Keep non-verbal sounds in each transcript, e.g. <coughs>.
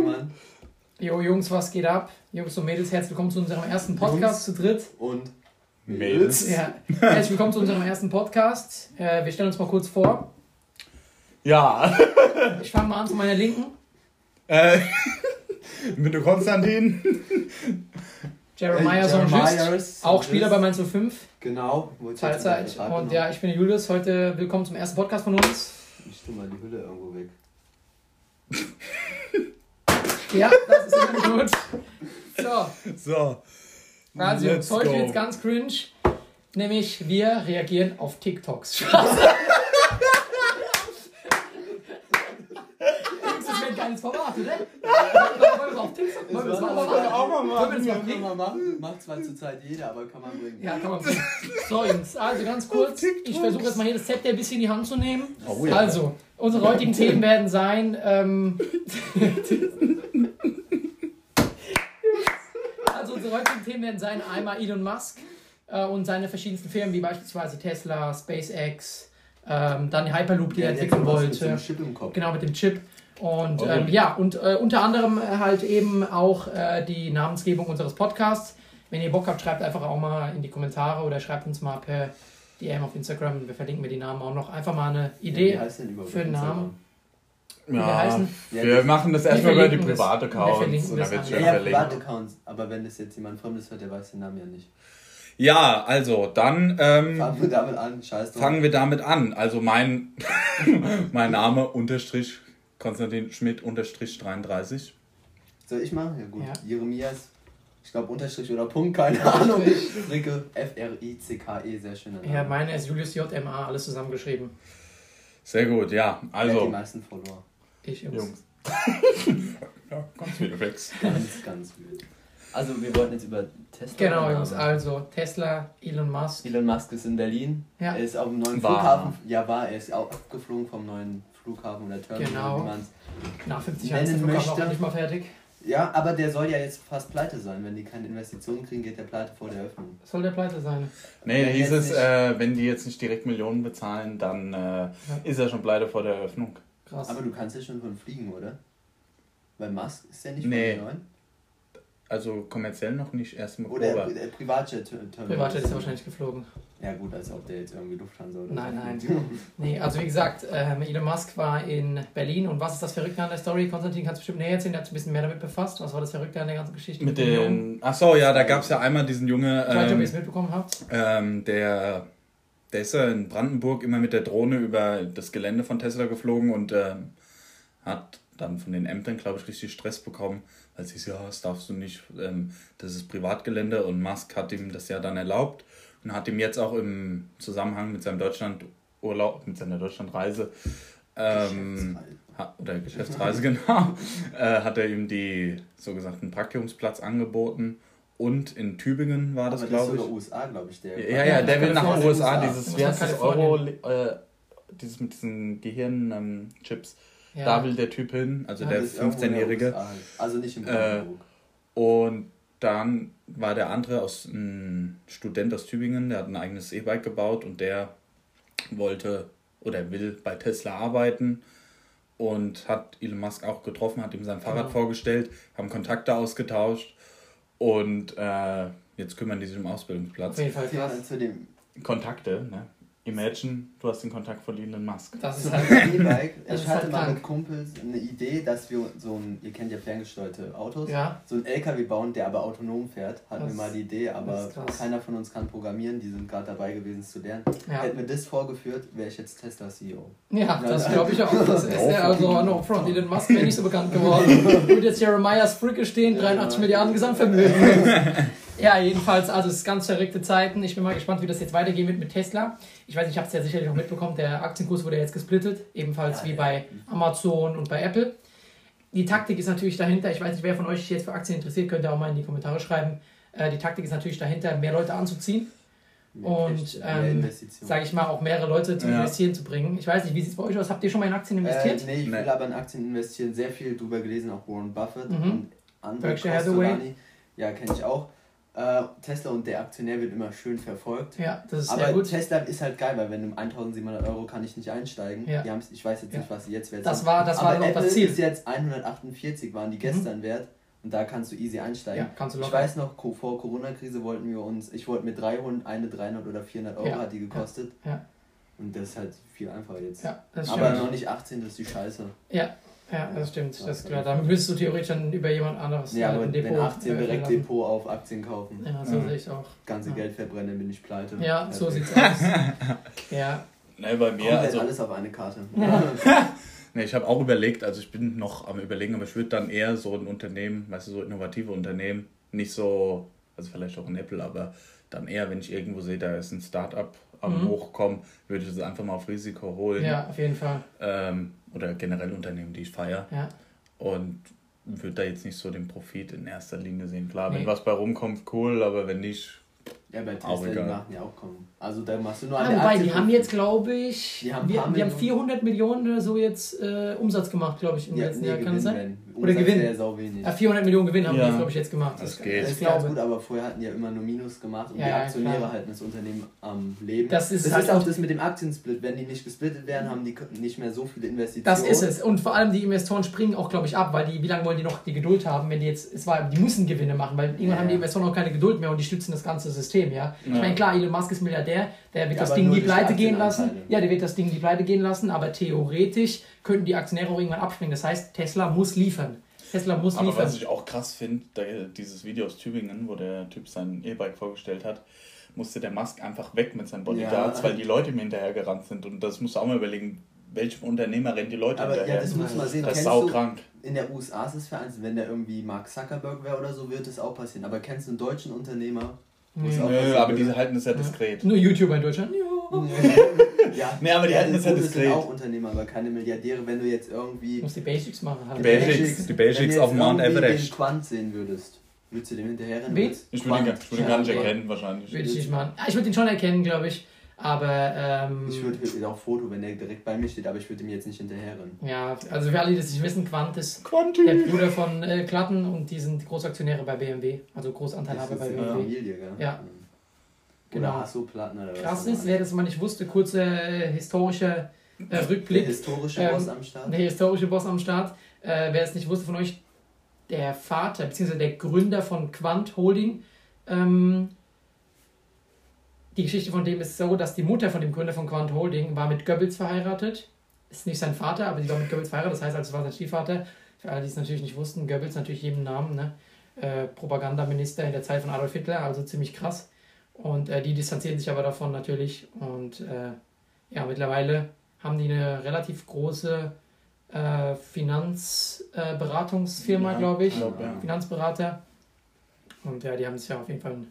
Mann. Jo Jungs, was geht ab? Jungs und Mädels, herzlich willkommen zu unserem ersten Podcast zu dritt. Und Mädels. Ja, herzlich willkommen zu unserem ersten Podcast. Äh, wir stellen uns mal kurz vor. Ja, Ich fange mal an zu meiner Linken. äh, <laughs> bin der Konstantin. Jeremiah Äh, Jeremiahs auch. Spieler bei Mainz 05, Genau. Teilzeit. Und verraten. ja, ich bin der Julius. Heute willkommen zum ersten Podcast von uns. Ich tu mal die Hülle irgendwo weg. <laughs> Ja, das ist immer gut. So, So. also Let's heute go. wird's ganz cringe. Nämlich, wir reagieren auf TikToks. Geiles Format, oder? Wollen wir auf TikTok? Wollen wir das mal machen? auch mal Wollen wir das mal Kann bringen? man machen. Macht zwar zurzeit jeder, aber kann man bringen. Ja, kann man bringen. So, Jungs, also ganz kurz. Ich versuche jetzt mal hier das Zepter ein bisschen in die Hand zu nehmen. Oh ja. Also, unsere heutigen Themen werden sein. Ähm, <laughs> also, unsere heutigen Themen werden sein: einmal Elon Musk äh, und seine verschiedensten Firmen, wie beispielsweise Tesla, SpaceX, ähm, dann die Hyperloop, die er entwickeln was mit wollte. Chip im Kopf. Genau, mit dem Chip. Und Oh. ähm, ja, und äh, unter anderem äh, halt eben auch äh, die Namensgebung unseres Podcasts. Wenn ihr Bock habt, schreibt einfach auch mal in die Kommentare oder schreibt uns mal per DM auf Instagram. Wir verlinken mir die Namen auch noch. Einfach mal eine Idee. überhaupt für einen? Namen? Wir Ja? Ja, wir machen das erstmal über die private Wir Accounts verlinken und. Ja, schön verlinkt. Privataccounts. Aber wenn das jetzt jemand Fremdes hört, der weiß den Namen ja nicht. Ja, also dann ähm, Fangen wir damit an. Scheiß drauf. fangen wir damit an. Also mein, <laughs> mein Name unterstrich Konstantin Schmidt unterstrich 33. Soll ich machen? Ja gut. Ja. Jeremias. Ich glaube Unterstrich oder Punkt, keine Ahnung. Fricke, F-R-I-C-K-E, sehr schöner Name. Ja, meine ist Julius JMA, alles zusammengeschrieben. Sehr gut, ja. Hat die Also, meisten Follower. Ich, Jungs. Jungs. <laughs> ja, ganz Flex. Ganz, ganz wild. Also wir wollten jetzt über Tesla Genau, Jungs. Also, Tesla, Elon Musk. Elon Musk ist in Berlin. Ja. Er ist auf dem neuen War. Flughafen. Ja, war. Er ist auch abgeflogen vom neuen Flughafen oder Terminal, Genau. wie man's. Nach 50 Jahren ist der Nennen Flughafen auch möchte. nicht mal fertig. Ja, aber der soll ja jetzt fast pleite sein. Wenn die keine Investitionen kriegen, geht der pleite vor der Öffnung. Soll der pleite sein? Nee, Wenn hieß es, nicht- äh, wenn die jetzt nicht direkt Millionen bezahlen, dann äh, ist er schon pleite vor der Eröffnung. Krass. Aber du kannst ja schon von fliegen, oder? Weil Musk ist ja nicht Nee. von den neuen. Also kommerziell noch nicht, erst im Oder Oktober. äh, Privatjet-Terminal. Privatjet ist er wahrscheinlich geflogen. Ja gut, als ob der jetzt irgendwie Lufthansa oder Nein, nein. <laughs> <laughs> Nee, also wie gesagt, ähm, Elon Musk war in Berlin und was ist das Verrückte an der Story? Konstantin kannst du bestimmt näher erzählen, der hat sich ein bisschen mehr damit befasst. Was war das Verrückte an der ganzen Geschichte? Mit Jungen? den. Ach so, ja, da gab es ja einmal diesen Junge, Ich weiß nicht, ob ihr es ähm, mitbekommen habt. ähm, der, der ist ja in Brandenburg immer mit der Drohne über das Gelände von Tesla geflogen und ähm, hat dann von den Ämtern, glaube ich, richtig Stress bekommen, weil sie so, ja, das darfst du nicht, ähm, das ist Privatgelände und Musk hat ihm das ja dann erlaubt und hat ihm jetzt auch im Zusammenhang mit seinem Deutschlandurlaub, mit seiner Deutschlandreise ähm, ha- oder Geschäftsreise, <laughs> genau, äh, hat er ihm die so gesagten Praktikumsplatz angeboten. Und in Tübingen war das, Aber das ist glaube ich. sogar USA, glaube ich, der. Ja, ja, der will nach Kalifornien, USA, USA. dieses, wie heißt das, Euro, äh, dieses mit diesen Gehirnchips. Ja. Da will der Typ hin, also Ja, der Das ist irgendwo in der 15-Jährige. USA halt. Also nicht in Äh, Brandenburg. Und dann war der andere aus ein Student aus Tübingen, der hat ein eigenes E-Bike gebaut und der wollte oder will bei Tesla arbeiten und hat Elon Musk auch getroffen, hat ihm sein Fahrrad Genau. vorgestellt, haben Kontakte ausgetauscht und äh, jetzt kümmern die sich um Ausbildungsplatz. Auf jeden Fall Ja, krass. zu dem Kontakte, ne? Imagine, du hast den Kontakt von Elon Musk. Das ist halt. <laughs> E-Bike. Das Ich hatte mal krank. mit Kumpels eine Idee, dass wir so ein, ihr kennt ja ferngesteuerte Autos, Ja, so ein LKW bauen, der aber autonom fährt. Hatten Das- wir mal die Idee, aber keiner von uns kann programmieren. Die sind gerade dabei gewesen es zu lernen. ja. Hätten wir das vorgeführt, wäre ich jetzt Tesla CEO. Ja, das glaube ich auch. Das ist <laughs> ja also no front. Elon Musk wäre nicht so bekannt geworden. <laughs> Würde jetzt Jeremiah Spricke stehen, 83 Ja. Milliarden Gesamtvermögen. Ja, jedenfalls, also es ist ganz verrückte Zeiten. Ich bin mal gespannt, wie das jetzt weitergehen wird mit Tesla. Ich weiß, ich habe es ja sicherlich noch mitbekommen, der Aktienkurs wurde jetzt gesplittet, ebenfalls Ja, wie ja. bei Amazon und bei Apple. Die Taktik ist natürlich dahinter, ich weiß nicht, wer von euch sich jetzt für Aktien interessiert, könnt ihr auch mal in die Kommentare schreiben. Äh, die Taktik ist natürlich dahinter, mehr Leute anzuziehen. Und, mehr ähm, Investitionen. Sage ich mal, auch mehrere Leute zum Ja. Investieren zu bringen. Ich weiß nicht, wie sieht es bei euch aus? Habt ihr schon mal in Aktien investiert? Äh, nee, ich Nee. will aber in Aktien investieren. Sehr viel drüber gelesen, auch Warren Buffett Mhm. und andere. Berkshire Hathaway. Ja, kenne ich auch. Äh, Tesla und der Aktionär wird immer schön verfolgt. Ja, das ist Aber sehr gut. Tesla ist halt geil, weil wenn um 1700 Euro kann ich nicht einsteigen. Ja. Die ich weiß jetzt nicht, Ja. was sie jetzt wert Das sind. war- das war Aber noch Apple das Ziel. ist jetzt 148, waren die gestern wert. Und da kannst du easy einsteigen. Ja, kannst du ich locker. weiß noch, vor Corona-Krise wollten wir uns, ich wollte mit 300, eine 300 oder 400 Euro Ja. hat die gekostet. Ja. Und das ist halt viel einfacher jetzt. Ja, das Aber stimmt. noch nicht 18, das ist die Scheiße. Ja, ja, das stimmt. Ja, Das ist klar. Dann müsstest du theoretisch dann über jemand anderes Ja, äh, aber ein wenn 18 eröffnen direkt lassen. Depot auf Aktien kaufen, Ja, so Ja. sehe ich auch. ganze Ja. Geld verbrennen, bin ich pleite. Ja, so Perfekt. sieht's aus. <laughs> ja, Ne, bei mir, Komplett also, alles auf eine Karte. <laughs> ne, ich habe auch überlegt, also ich bin noch am überlegen, aber ich würde dann eher so ein Unternehmen, weißt du, so innovative Unternehmen, nicht so, also vielleicht auch ein Apple, aber dann eher, wenn ich irgendwo sehe, da ist ein Startup am Mhm. Hochkommen, würde ich das einfach mal auf Risiko holen. ja, auf jeden Fall. Ähm, oder generell Unternehmen, die ich feiere. Ja. Und würde da jetzt nicht so den Profit in erster Linie sehen. Klar, wenn Nee. was bei rumkommt, cool, aber wenn nicht, Ja, bei Auch Tesla, die machen ja auch kommen. Also da machst du nur an der wobei, Aktie die haben jetzt, glaube ich, Die haben wir, die haben Millionen. 400 Millionen oder so jetzt äh, Umsatz gemacht, glaube ich, im ja, letzten nee, Jahr. Kann das sein? Oder Gewinn. Ja, 400 Millionen Gewinn haben Ja. die, glaube ich, jetzt gemacht. Das Das, geht. Das ist ganz gut, aber vorher hatten die ja immer nur Minus gemacht und Ja, die ja, Aktionäre klar. halten das Unternehmen am Leben. Das ist das halt ist auch auch- das mit dem Aktiensplit. Wenn die nicht gesplittet werden, haben die nicht mehr so viele Investitionen. Das ist es. Und vor allem die Investoren springen auch, glaube ich, ab, weil die, wie lange wollen die noch die Geduld haben, wenn die jetzt, es war, die müssen Gewinne machen, weil irgendwann Ja, haben die ja. Investoren auch keine Geduld mehr und die stützen das ganze System, ja. Ich Ja. meine, klar, Elon Musk ist Milliardär, der wird Ja, das Ding die Pleite gehen lassen. Ja, der wird das Ding die Pleite gehen lassen, aber theoretisch könnten die Aktionäre auch irgendwann abspringen. Das heißt, Tesla muss liefern. Tesla muss Aber liefern. was ich auch krass finde, dieses Video aus Tübingen, wo der Typ sein E-Bike vorgestellt hat, musste der Musk einfach weg mit seinen Bodyguards, Ja. weil die Leute ihm hinterher gerannt sind. Und das musst du auch mal überlegen, welchem Unternehmer rennen die Leute Aber ja, hinterher. das muss man sehen. das ist saukrank. in der USA ist es vereinzelt, wenn der irgendwie Mark Zuckerberg wäre oder so, wird es auch passieren. Aber kennst du einen deutschen Unternehmer? Nee. auch aber diese halten das ja diskret. Nur YouTuber in Deutschland. Ja. ja, <laughs> Nee, aber die halten das ja das sind diskret. auch Unternehmer, aber keine Milliardäre. Wenn du jetzt irgendwie Du musst die Basics machen. Halt. Die Basics, die Basics wenn du jetzt auf Mount Everest. den Quant sehen würdest, würdest du dem hinterherrennen? Ich würde ihn, würd ihn gar nicht erkennen, wahrscheinlich. Würde ich nicht machen. Ja, ich würde ihn schon erkennen, glaube ich. Aber, ähm, Ich würde auch Foto, wenn der direkt bei mir steht, aber ich würde ihm jetzt nicht hinterherrennen. ja, also für alle, die das nicht wissen, Quant ist der Quanti! Bruder von äh, Klatten und die sind Großaktionäre bei BMW, also Großanteilhaber Das bei BMW. Familie, gell? Ja. Oder Genau. Hasso-Platten oder was. Krass ist, wer das mal nicht wusste, kurzer äh, historischer äh, Der Rückblick. historische Ähm, Boss am Start. Der historische Boss am Start. Äh, wer es nicht wusste von euch, der Vater bzw. der Gründer von Quant Holding. Ähm, die Geschichte von dem ist so, dass die Mutter von dem Gründer von Quant Holding war mit Goebbels verheiratet. Ist nicht sein Vater, aber sie war mit Goebbels verheiratet. Das heißt, also es war sein Stiefvater. Für alle, die es natürlich nicht wussten, Goebbels natürlich jedem Namen. Ne? Äh, Propagandaminister in der Zeit von Adolf Hitler, also ziemlich krass. Und äh, die distanzieren sich aber davon natürlich. Und äh, ja, mittlerweile haben die eine relativ große äh, Finanzberatungsfirma, Ja, glaube ich. glaub, ja. Finanzberater. Und ja, die haben es ja auf jeden Fall einen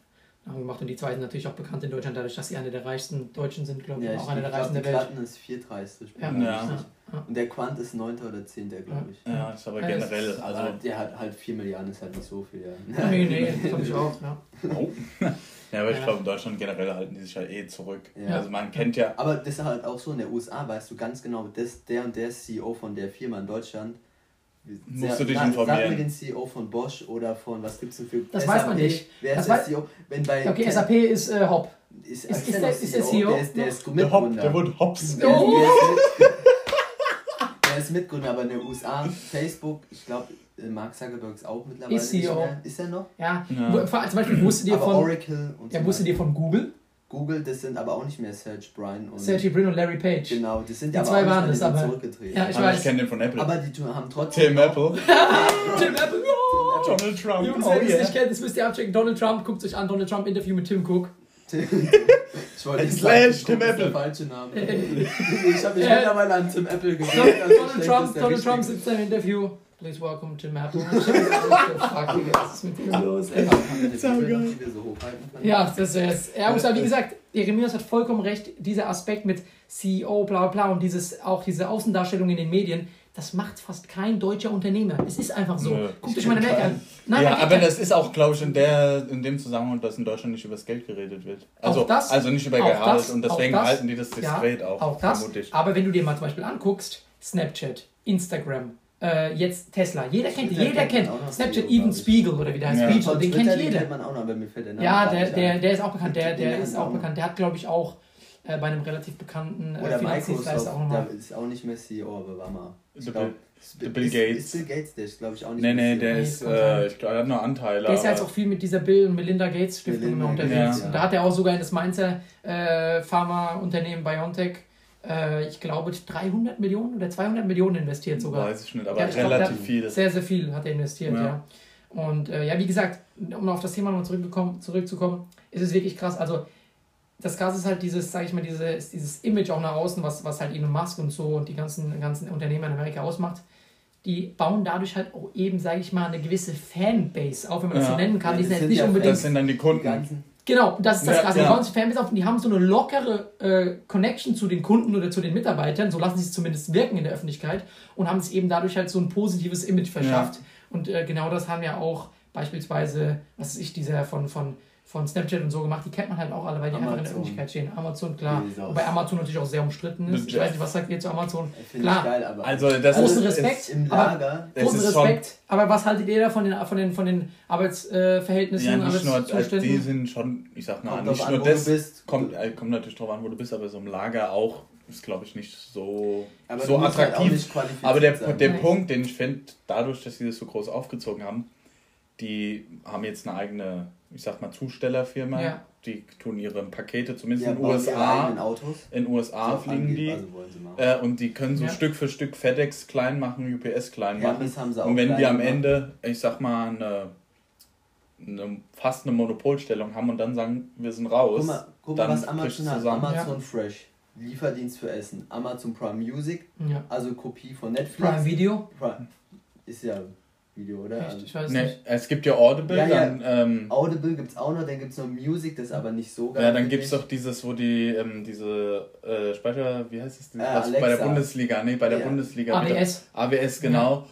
gemacht. Und die zwei sind natürlich auch bekannt in Deutschland, dadurch, dass sie eine der reichsten Deutschen sind, glaube ich. Ja, ich auch eine der reichsten der Welt. Platten ist 430. Ja. Ja. Ja. Und der Quant ist 9. oder 10. glaube ich. Ja, ist aber generell, Also, also. der hat halt 4 Milliarden, ist halt nicht so viel, ja. Nee, nee, <laughs> das habe ich auch. Ja. Oh. Ja, aber ich Ja. glaube, in Deutschland generell halten die sich halt eh zurück. Ja. Also man kennt ja. Aber das ist halt auch so, in der USA weißt du ganz genau, das, der und der CEO von der Firma in Deutschland. Musst du dich informieren. Sag mir den CEO von Bosch oder von, was gibt's denn für Das weiß man nicht. Wer Das ist der CEO? Wenn bei Okay, Ken- SAP ist äh, Hopp. ist, ist- ist der- ist der CEO Der ist, der ist Der, Hop, Mitgründer. der wurde Hops. Der, Oh. der, ist <laughs> mit, der ist Mitgründer, aber in den USA, Facebook, ich glaube, Mark Zuckerberg ist auch mittlerweile Ist CEO. Ist er noch? Ja, Ja. Wo- zum Beispiel wusstet ihr aber von, Oracle und so wusstet weiter. ihr von Google? Google, das sind aber auch nicht mehr Serge Brin und Sergey Brin und Larry Page. genau, das sind Die aber zwei auch waren nicht das, sind aber- zurückgetreten. Ja, ich Aber weiß. ich kenne den von Apple. aber die haben trotzdem Tim Apple. <laughs> Tim Apple, ja. Donald Trump. Jungs, Oh wer das yeah. nicht kennt, das müsst ihr abchecken. Donald Trump, guckt euch an, Donald Trump Interview mit Tim Cook. <laughs> ich wollte nicht sagen, Slash Tim Tim Apple. Der falsche Name. <laughs> ich habe mich Äh, mittlerweile an Tim Apple. Donald, also Donald Trump, das Donald Trump sitzt da im Interview. Please welcome Tim Apple. <laughs> Was ist mit dir los, ey? Ja, das ist Ja, aber wie gesagt, Jeremias hat vollkommen recht. Dieser Aspekt mit CEO, bla bla bla und dieses, auch diese Außendarstellung in den Medien, das macht fast kein deutscher Unternehmer. Es ist einfach so. Nö. Guckt euch meine Mac an. Nein, ja, aber das ist auch, glaube ich, in, der, in dem Zusammenhang, dass in Deutschland nicht über das Geld geredet wird. Also, Auch das- also nicht über Gehalt das- und deswegen das- halten die das diskret ja, auch, auch das. vermutlich. Aber wenn du dir mal zum Beispiel anguckst, Snapchat, Instagram, Äh, jetzt Tesla. Jeder kennt Twitter jeder kennt kennt. Snapchat, CEO, Even. Spiegel oder wie der heißt, Ja. Spiegel, den Twitter, kennt den jeder. kennt man auch noch, aber mir fällt der Name Ja, der, der, der ist auch bekannt. Der, Den der ist auch bekannt. Der hat, glaube ich, auch äh, bei einem relativ bekannten äh, Oder Finanzdienstleister Microsoft, auch nochmal. der ist auch nicht mehr CEO, aber war mal. Der glaub, Bill- der Bill ist, Gates. Ist Bill Gates, der ist glaube ich auch nicht Nee, mehr nee, CEO. der Nee, ist, äh, ich glaube, er hat nur Anteile. Der ist ja jetzt auch viel mit dieser Bill und Melinda Gates Stiftung Melinda unterwegs. ja. Und da hat er auch sogar in das Mainzer äh, Pharmaunternehmen BioNTech, äh, ich glaube, 300 Millionen oder 200 Millionen investiert sogar. Weiß ich nicht, aber Ja, ich glaub, relativ der- viel. Sehr, sehr viel hat er investiert, ja. Ja. Und äh, ja, wie gesagt, um auf das Thema noch zurückgekommen, zurückzukommen, ist es wirklich krass. Also, das Krasse ist halt dieses, sag ich mal, dieses, dieses Image auch nach außen, was, was halt Elon Musk und so und die ganzen, ganzen Unternehmer in Amerika ausmacht. Die bauen dadurch halt auch eben, sage ich mal, eine gewisse Fanbase auf, wenn man das Ja. so nennen kann. Ja, die das sind sind nicht ja unbedingt. Das sind dann die Die Kunden. ganzen, Genau, das ist das Ja, Krasse. ja. Die bauen sich Fanbase auf und die haben so eine lockere äh, Connection zu den Kunden oder zu den Mitarbeitern, so lassen sie es zumindest wirken in der Öffentlichkeit und haben sich eben dadurch halt so ein positives Image verschafft. Und äh, genau das haben ja auch beispielsweise, was weiß ich, dieser von, von, von Snapchat und so gemacht, die kennt man halt auch alle, weil die einfach in der Amazon. Öffentlichkeit stehen. Amazon, klar. Wobei Amazon natürlich auch sehr umstritten ist. Ich weiß nicht, was sagt ihr zu Amazon? Klar. geil, aber Also, das Großen ist, Respekt. Im aber- Lager, Es Großen Respekt. Aber was haltet ihr da von den, von den, von den Arbeitsverhältnissen, ja, nicht nur, also Arbeitszuständen? die sind schon, ich sag mal, kommt nicht an, nur wo das, bist. kommt, äh, kommt natürlich drauf an, wo du bist, aber so im Lager auch ist, glaube ich, nicht so, aber so halt attraktiv. nicht qualifiziert aber der, der Nein. Punkt, den ich finde, dadurch, dass sie das so groß aufgezogen haben, die haben jetzt eine eigene, ich sag mal, Zustellerfirma. Ja. Die tun ihre Pakete, zumindest ja, in USA. In USA So fliegen die. Also. Äh, und die können so Ja. Stück für Stück FedEx klein machen, UPS klein machen. Hermes haben sie auch Und wenn die am gemacht. Ende, ich sag mal, eine, eine, fast eine Monopolstellung haben und dann sagen, wir sind raus, Guck mal, guck mal dann was Amazon es hat. zusammen. Amazon Fresh, Lieferdienst für Essen. Amazon Prime Music, Ja. also Kopie von Netflix. Prime Video? Prime. Ist ja Video, oder? Echt? Also Ich weiß Ne, nicht. es gibt ja Audible, Ja, ja. dann, ähm, Audible gibt es auch noch, dann gibt es noch Music, das ist aber nicht so geil. ja, dann gibt es doch dieses, wo die, ähm, diese äh, Speicher, wie heißt es, Äh, was bei der. Bundesliga, nee, bei der Ja. Bundesliga. wieder- AWS. AWS, genau.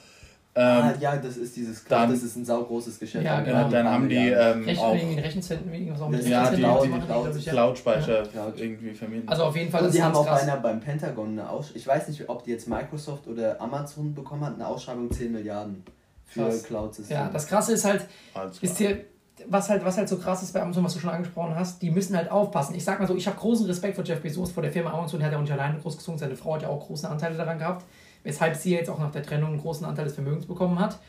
Ah, Ähm, ja, das ist dieses dann- das ist ein saugroßes Geschäft. Ja, Dann genau. dann paar haben die ähm, Rechen, auch Rechenzentren, irgendwas auch mit Das- ja, die- Rechenzentren die. Cloud-Speicher Ja. irgendwie vermieten. Also auf jeden Fall Und ist die es haben auch krass. beinahe beim Pentagon eine Ausschreibung. Ich weiß nicht, ob die jetzt Microsoft oder Amazon bekommen hat, eine Ausschreibung 10 Milliarden für Krass. Cloud-Systeme. Ja, das Krasse ist halt, ist hier, was halt, was halt so krass ist bei Amazon, was du schon angesprochen hast, die müssen halt aufpassen. Ich sag mal so, ich habe großen Respekt vor Jeff Bezos, vor der Firma Amazon, der hat ja auch nicht alleine großgezogen, seine Frau hat ja auch große Anteile daran gehabt, weshalb sie jetzt auch nach der Trennung einen großen Anteil des Vermögens bekommen hat.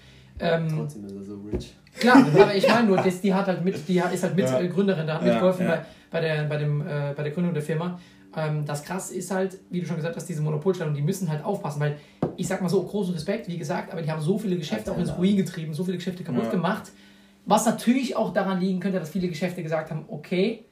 Ähm, Trotzdem ist er so rich. Klar, aber ich meine nur, das, die hat halt mit, die hat- ist halt Ja. Mitgründerin, da hat Ja, mitgeholfen ja. Bei, bei, der, bei, dem, äh, bei der Gründung der Firma. Ähm, das krass ist halt, wie du schon gesagt hast, diese Monopolstellung, die müssen halt aufpassen, weil ich sag mal so, großen Respekt, wie gesagt, aber die haben so viele Geschäfte auch ins Ruin getrieben, so viele Geschäfte kaputt Ja. gemacht. Was natürlich auch daran liegen könnte, dass viele Geschäfte gesagt haben, okay,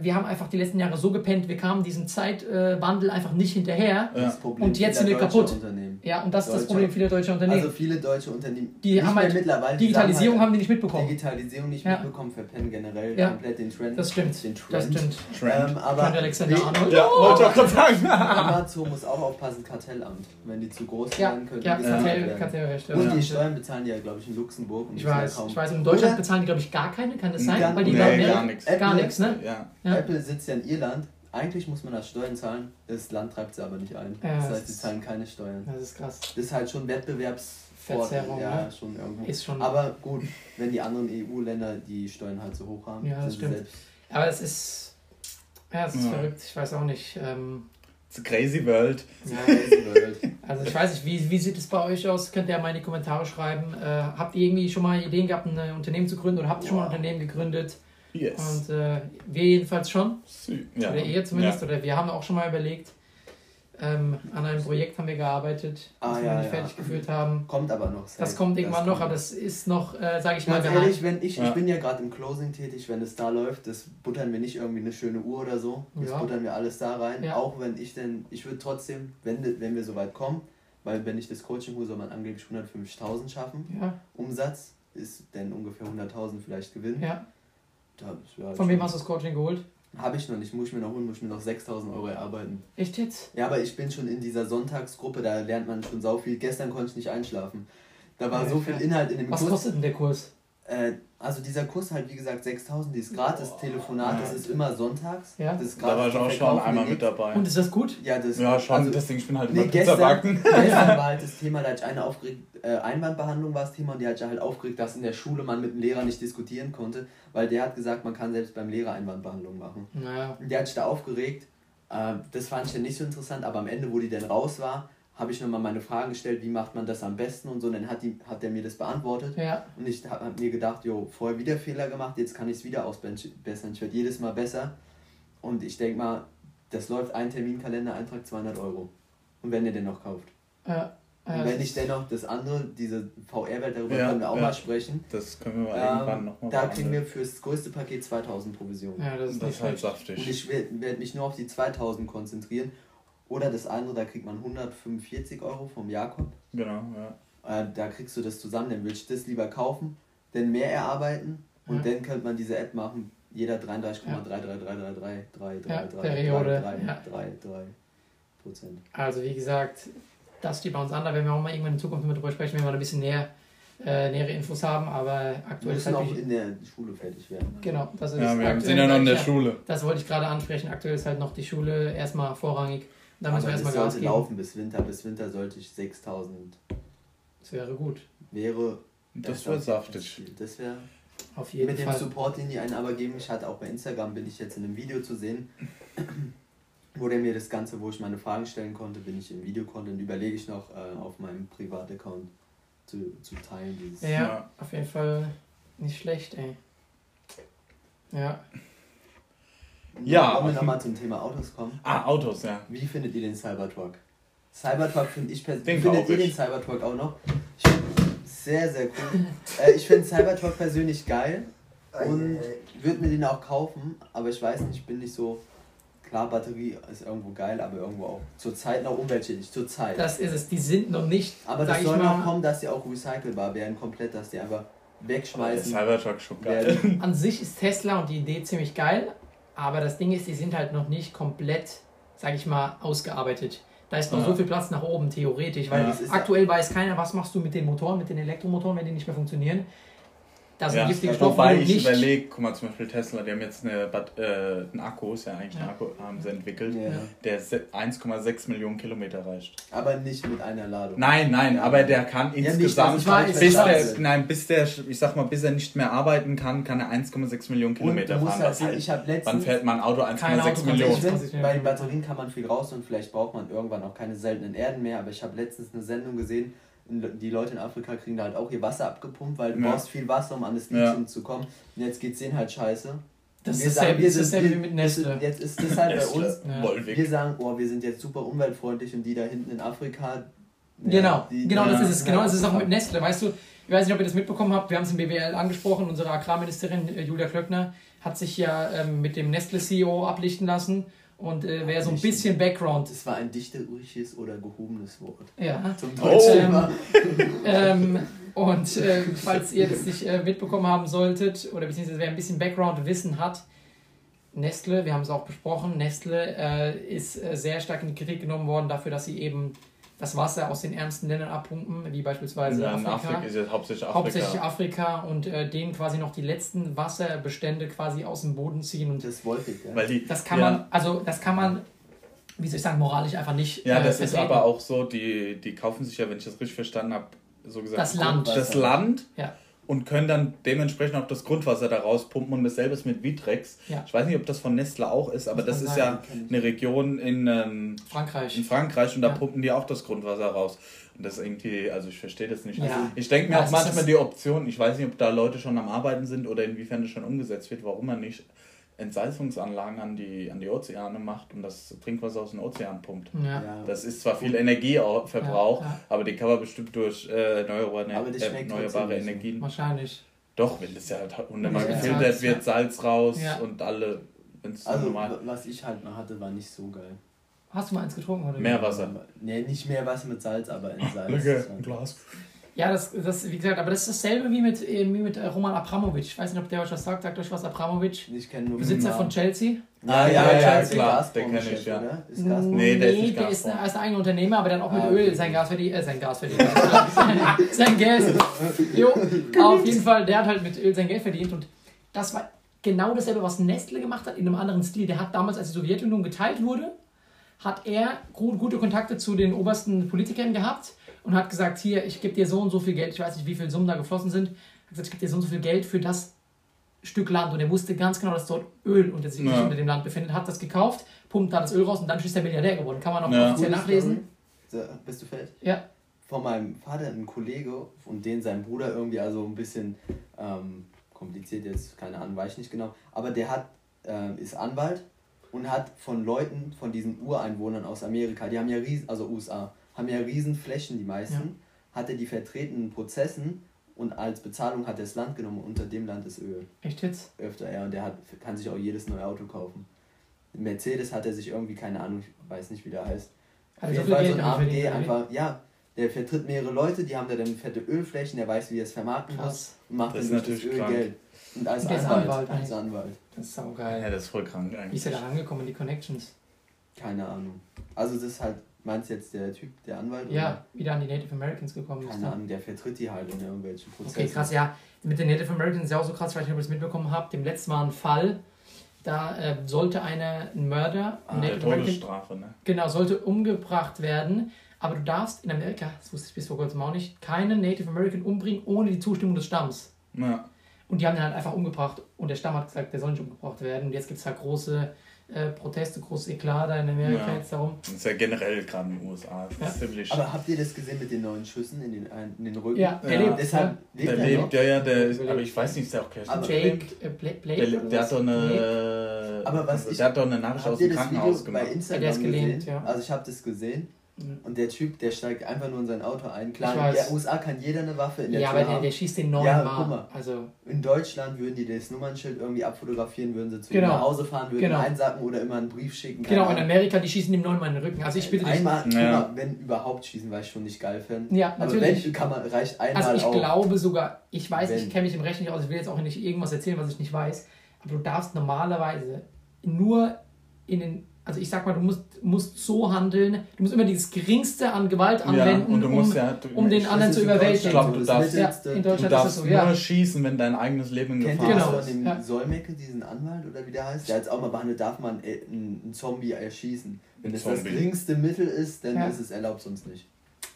wir haben einfach die letzten Jahre so gepennt, wir kamen diesem Zeitwandel einfach nicht hinterher. Das Problem Und jetzt sind wir kaputt. Unternehmen. Ja, und das ist das Problem vieler deutscher Unternehmen. Also viele deutsche Unternehmen, Die nicht haben mehr halt mittlerweile, die Digitalisierung sagen haben die nicht mitbekommen. Digitalisierung nicht Ja. mitbekommen, verpennen generell Ja. komplett den Trend. Das stimmt, Den Trend. das stimmt. Trend. Ähm, aber Alexander wie- Arnold. ja, wollte ich auch gerade sagen. <laughs> Amazon muss auch aufpassen, Kartellamt. Wenn die zu groß Ja, werden, können ja, die Kartell, werden. Kartellrecht. Und Ja. die Steuern bezahlen die ja, glaube ich, in Luxemburg. Und Ich die weiß, kaum- ich weiß. In Deutschland bezahlen die, glaube ich, gar keine, kann das sein? Gar- Weil die Nee, gar nichts. gar nichts, ne? Ja. Ja. Apple sitzt ja in Irland. Eigentlich muss man da Steuern zahlen. Das Land treibt sie aber nicht ein. Ja, das das heißt, sie zahlen keine Steuern. Das ist krass. Das ist halt schon Wettbewerbsvorteil. Ja, ne? schon irgendwo. Ist schon. Aber gut, wenn die anderen EU-Länder die Steuern halt so hoch haben, Ja, das stimmt. selbst. Aber es ist. Ja, es ist Ja. verrückt. Ich weiß auch nicht. Ähm, It's a crazy world. Ja, <laughs> crazy world. also ich weiß nicht, wie, wie sieht es bei euch aus? Könnt ihr ja mal in die Kommentare schreiben. Äh, habt ihr irgendwie schon mal Ideen gehabt, ein Unternehmen zu gründen oder habt ihr schon mal ein. Unternehmen gegründet? Yes. Und äh, wir jedenfalls schon. Ja. Oder ihr zumindest. Ja. Oder wir haben auch schon mal überlegt. Ähm, an einem Projekt haben wir gearbeitet, Ah, das wir ja, noch nicht ja. fertig geführt haben. Kommt aber noch. Das kommt irgendwann noch, kommt. aber das ist noch, äh, sage ich mal, Ganz geheim. ehrlich, wenn ich, Ja. ich bin ja gerade im Closing tätig, wenn es da läuft, das buttern wir nicht irgendwie eine schöne Uhr oder so. Das Ja. buttern wir alles da rein. Ja. Auch wenn ich denn, ich würde trotzdem, wenn, wenn wir so weit kommen, weil wenn ich das Coaching hole, soll man angeblich 150.000 schaffen. Ja, Umsatz ist denn ungefähr 100.000 vielleicht Gewinn. ja. Wär halt Von wem hast du das Coaching geholt? Habe ich noch nicht, muss ich mir noch holen, muss ich mir noch 6.000 Euro erarbeiten. Echt jetzt? Ja, aber ich bin schon in dieser Sonntagsgruppe, da lernt man schon sau viel. Gestern konnte ich nicht einschlafen. Da war Ja, so viel Inhalt in dem Was Kurs. kostet denn der Kurs? Äh, also dieser Kurs halt, wie gesagt, 6000, dieses gratis Telefonat, das ist immer sonntags. Ja. Das ist Da war ich auch schon einmal mit dabei. Und ist das gut? Ja, das Ja, schon, also, deswegen ich bin halt Nee, immer Pizza gestern, backen. <laughs> gestern war halt das Thema, da hatte ich eine aufgeregt, äh, Einwandbehandlung war das Thema und die hat sich halt aufgeregt, dass in der Schule man mit dem Lehrer nicht diskutieren konnte, weil der hat gesagt, man kann selbst beim Lehrer Einwandbehandlung machen. Naja. Und der hat sich da aufgeregt. Äh, das fand ich dann nicht so interessant, aber am Ende, wo die dann raus war, habe ich nochmal meine Fragen gestellt, wie macht man das am besten und so. Und dann hat, die, hat der mir das beantwortet. Ja. Und ich habe hab mir gedacht, jo, vorher wieder Fehler gemacht, jetzt kann ich es wieder ausbessern. Ich werde jedes Mal besser. Und ich denke mal, das läuft ein Terminkalender-Eintrag 200 Euro. Und wenn ihr den noch kauft. Ja. Und Ja, wenn das ich dennoch das andere, diese VR-Welt, darüber Ja, können wir auch ja. mal sprechen. Das können wir mal irgendwann Ähm, nochmal da kriegen wir fürs größte Paket 2000 Provision. ja, das ist Das nicht ist halt saftig. Und ich werde werd mich nur auf die 2000 konzentrieren. Oder das andere, da kriegt man 145 Euro vom Jakob. Genau, ja. Äh, da kriegst du das zusammen, dann würde ich das lieber kaufen, dann mehr erarbeiten und Ja. dann könnte man diese App machen. Jeder 33,3333333 Ja, Periode, ja. Prozent. Also wie gesagt, das steht bei uns an, da werden wir auch mal irgendwann in Zukunft mit drüber sprechen, wenn wir ein bisschen näher, äh, nähere Infos haben, aber aktuell ist halt auch in der Schule fertig werden. Genau, das ist Ja, wir aktuell, sind ja noch in der Schule. Das wollte ich gerade ansprechen. Aktuell ist halt noch die Schule erstmal vorrangig. Da müssen wir erstmal das Gas sollte geben. laufen bis Winter. Bis Winter sollte ich 6000 Das wäre gut. wäre. Das wird saftig. Das wäre Auf jeden Mit dem Fall. Support, den die einen aber geben, ich hatte auch bei Instagram, bin ich jetzt in einem Video zu sehen, <clears throat> wo der mir das Ganze, wo ich meine Fragen stellen konnte, bin ich im Video-Content, überlege ich noch äh, auf meinem Privataccount zu, zu teilen. Dieses Ja, Ja. auf jeden Fall nicht schlecht, ey. Ja. Ja. Wollen wir nochmal zum Thema Autos kommen? Ah, Autos, ja. Wie findet ihr den Cybertruck? Cybertruck finde ich persönlich. Findet ihr ich. den Cybertruck auch noch? Ich sehr, sehr cool. äh, ich finde Cybertruck persönlich geil und würde mir den auch kaufen, aber ich weiß nicht, ich bin nicht so. Klar, Batterie ist irgendwo geil, aber irgendwo auch zur Zeit noch umweltschädlich. Zur Zeit. Das ist es. Die sind noch nicht, aber das soll noch kommen, dass die auch recycelbar werden, komplett, dass die einfach Der wegschmeißen Cybertruck schon geil. werden. an sich ist Tesla und die Idee ziemlich geil, aber das Ding ist, die sind halt noch nicht komplett, sag ich mal, ausgearbeitet. Da ist noch Ja. so viel Platz nach oben, theoretisch, weil Ja. Aktuell weiß keiner, was machst du mit den Motoren, mit den Elektromotoren, wenn die nicht mehr funktionieren. Da sind Ja, giftige Stoffe wobei ich nicht. überlege, guck mal zum Beispiel Tesla, die haben jetzt eine äh, einen Akku, ist ja eigentlich ein Ja. Akku, haben sie entwickelt, Ja. der se- 1,6 Millionen Kilometer reicht. Aber nicht mit einer Ladung. Nein, nein, aber der kann nicht, insgesamt, dass ich weiß, bis der, weiß. nein, bis der, ich sag mal, bis er nicht mehr arbeiten kann, kann er 1,6 Millionen Und du Kilometer musst fahren. halt Das sehen, heißt, ich habe wann letztens. fährt mein Auto Kein 1,6 Auto kann Millionen? sich- Ich 20 find, Millionen. bei den Batterien kann man viel raus und vielleicht braucht man irgendwann auch keine seltenen Erden mehr, aber ich habe letztens eine Sendung gesehen, die Leute in Afrika kriegen da halt auch ihr Wasser abgepumpt, weil du Ja. brauchst viel Wasser, um an das Ja. Lithium zu kommen. Und jetzt geht's denen halt scheiße. Das Wir ist sagen, dasselbe wir sind- dasselbe wie mit Nestle. Jetzt ist das halt bei uns. Nestle, Ja. Wir sagen, oh, wir sind jetzt super umweltfreundlich und die da hinten in Afrika. ja, Genau, die- genau das ist es. Genau das ist auch mit Nestle. Weißt du, ich weiß nicht, ob ihr das mitbekommen habt, wir haben es im BWL angesprochen, unsere Agrarministerin äh, Julia Klöckner hat sich ja ähm, mit dem Nestle-CEO ablichten lassen. Und äh, wer so ein bisschen Background. Das war ein dichterisch oder gehobenes Wort. Ja. Zum Oh. Deutschen. Ähm, <laughs> ähm, und äh, falls ihr das nicht äh, mitbekommen haben solltet, oder beziehungsweise wer ein bisschen Background-Wissen hat, Nestle, wir haben es auch besprochen, Nestle äh, ist äh, sehr stark in die Kritik genommen worden dafür, dass sie eben das Wasser aus den ärmsten Ländern abpumpen, wie beispielsweise Ja, in Afrika. Afrika ist jetzt hauptsächlich Afrika. Hauptsächlich Afrika und äh, denen quasi noch die letzten Wasserbestände quasi aus dem Boden ziehen. Und Das wollte ich, ja. Weil die, das kann ja, man, also das kann man, wie soll ich sagen, moralisch einfach nicht. Ja, äh, das ist vertreten. aber auch so, die, die kaufen sich ja, wenn ich das richtig verstanden habe, so gesagt, Das Land. das Land Ja. Und können dann dementsprechend auch das Grundwasser da rauspumpen und dasselbe ist mit Vitrex. Ja. Ich weiß nicht, ob das von Nestle auch ist, aber Das das, ist ja eine Region in, ähm, Frankreich. in Frankreich und da Ja. pumpen die auch das Grundwasser raus. Und das ist irgendwie, also ich verstehe das nicht. Ja. Ich denke mir auch manchmal die Option, ich weiß nicht, ob da Leute schon am Arbeiten sind oder inwiefern das schon umgesetzt wird, warum man nicht Entsalzungsanlagen an die, an die Ozeane macht und das Trinkwasser aus dem Ozean pumpt. Ja. Ja. Das ist zwar viel Energieverbrauch, Ja, ja. aber den kann man bestimmt durch äh, erneuerbare, äh, erneuerbare. Energien. Wahrscheinlich. Doch, wenn das ja halt hundertmal gefiltert wird, ja. Salz raus Ja. und alle, wenn es Also, normal. wa- was ich halt noch hatte, war nicht so geil. Hast du mal eins getrunken oder? Meerwasser. Nee, nicht mehr was mit Salz, aber in <laughs> Salz. Lecker, ein Glas. Ja, das, das, wie gesagt, aber das ist dasselbe wie mit, äh, wie mit äh, Roman Abramovic. Ich weiß nicht, ob der euch was sagt. Sagt euch was Abramovic? Ich kenne nur Besitzer von. Chelsea. Ah, ja, ja, ja, klar, den Gazprom-Chef, kenn ich, ja. oder? Ist Gazprom? Nee, der ist nicht der ist, ein- ist ein eigener Unternehmer, aber dann auch mit Ah, Öl sein Gas verdient. Äh, sein Gas verdient. <laughs> sein Gas. Jo, auf jeden Fall, der hat halt mit Öl sein Geld verdient und das war genau dasselbe, was Nestle gemacht hat, in einem anderen Stil. Der hat damals, als die Sowjetunion geteilt wurde, hat er gu- gute Kontakte zu den obersten Politikern gehabt und hat gesagt, hier, ich gebe dir so und so viel Geld, ich weiß nicht, wie viele Summen da geflossen sind, hat gesagt, ich gebe dir so und so viel Geld für das Stück Land und er wusste ganz genau, dass dort Öl unter sich Ja. unter dem Land befindet, hat das gekauft, pumpt da das Öl raus und dann ist er Milliardär geworden. Kann man auch Ja. offiziell nachlesen. So, bist du fertig? Ja. Von meinem Vater ein Kollege und den sein Bruder irgendwie, also ein bisschen ähm, kompliziert jetzt, keine Ahnung, weiß ich nicht genau. Aber der hat, ähm, ist Anwalt und hat von Leuten, von diesen Ureinwohnern aus Amerika, die haben ja riesen, also USA, haben ja riesen Flächen, die meisten, Ja. hat er die vertretenen Prozessen und als Bezahlung hat er das Land genommen. Unter dem Land ist Öl. Echt jetzt? öfter, ja, und der hat, kann sich auch jedes neue Auto kaufen. Mercedes hat er sich irgendwie, keine Ahnung, ich weiß nicht, wie der heißt. Hat Auf er so jeden viel Fall so Geld ein AMG einfach, ja, der vertritt mehrere Leute, die haben da dann fette Ölflächen, der weiß, wie er es vermarkten muss Krass. und macht Das dann ist durch das natürlich Öl krank. Geld. Und als Und Anwalt, Anwalt als eigentlich. Anwalt, Das ist saugeil. Ja, das ist voll krank Wie ist eigentlich. er da rangekommen, die Connections? keine Ahnung. Also das ist halt, meinst du jetzt der Typ, der Anwalt? Ja, wieder an die Native Americans gekommen Oder? ist. Keine ne? Ahnung, der vertritt die halt in irgendwelchen Prozessen. Okay, krass, ja. Mit den Native Americans ist ja auch so krass, nicht, ob ihr das mitbekommen habt. Dem letzten Mal ein Fall, da äh, sollte eine, ein Mörder, Ah, der Native American, Todesstrafe, ne? genau, sollte umgebracht werden. Aber du darfst in Amerika, das wusste ich bis vor kurzem auch nicht, keinen Native American umbringen ohne die Zustimmung des Stamms. Ja. Und die haben den halt einfach umgebracht und der Stamm hat gesagt, der soll nicht umgebracht werden. Und jetzt gibt es halt große äh, Proteste, großes Eklat da in Amerika Ja. jetzt darum. Das ist ja generell gerade in den USA. Ja. ziemlich. Aber habt ihr das gesehen mit den neuen Schüssen in den, in den Rücken? Ja, der Ja. lebt. Deshalb ja. lebt der er lebt, noch. ja, ja, der ist, Überlebt. aber ich weiß nicht, ist der auch Aber- Kirchen Jake äh, Blake, Blake Der, der hat doch eine. Aber was ich- der hat doch eine Nachricht aus dem das Video Krankenhaus bei gemacht. Instagram der ist gelähmt, gesehen? ja. Also ich habe das gesehen. Und der Typ, der steigt einfach nur in sein Auto ein. Klar, in der USA kann jeder eine Waffe in der Ja, Tür aber der, haben. der schießt den neuen Ja, Mal. guck mal. Also, In Deutschland würden die das Nummernschild irgendwie abfotografieren, würden sie zu Genau. ihm nach Hause fahren, würden Genau. einsacken oder immer einen Brief schicken. genau, in. Amerika, die schießen dem neuen Mal in den Rücken. Also ich bitte dich. Einmal, Ja. wenn überhaupt schießen, weil ich schon nicht geil finde. Ja, Aber natürlich. wenn, kann man, reicht einmal Also ich auch. glaube sogar, ich weiß, Wenn. ich kenne mich im Recht nicht aus, ich will jetzt auch nicht irgendwas erzählen, was ich nicht weiß, aber du darfst normalerweise nur in den, also ich sag mal, du musst, musst so handeln, du musst immer dieses Geringste an Gewalt Ja, anwenden, und du musst um, ja. Du, um den anderen ist zu überwältigen. Ich glaub, so du das darfst- ja, Mittelste. in du Deutschland ist darfst das so, nur ja. schießen, wenn dein eigenes Leben in Kennt Gefahr ihr Genau. das ist. von dem Ja. Solmecke, diesen Anwalt oder wie der heißt? Der hat es auch mal behandelt, darf man äh, einen Zombie erschießen. Wenn es das geringste Mittel ist, dann Ja. ist es erlaubt, sonst nicht.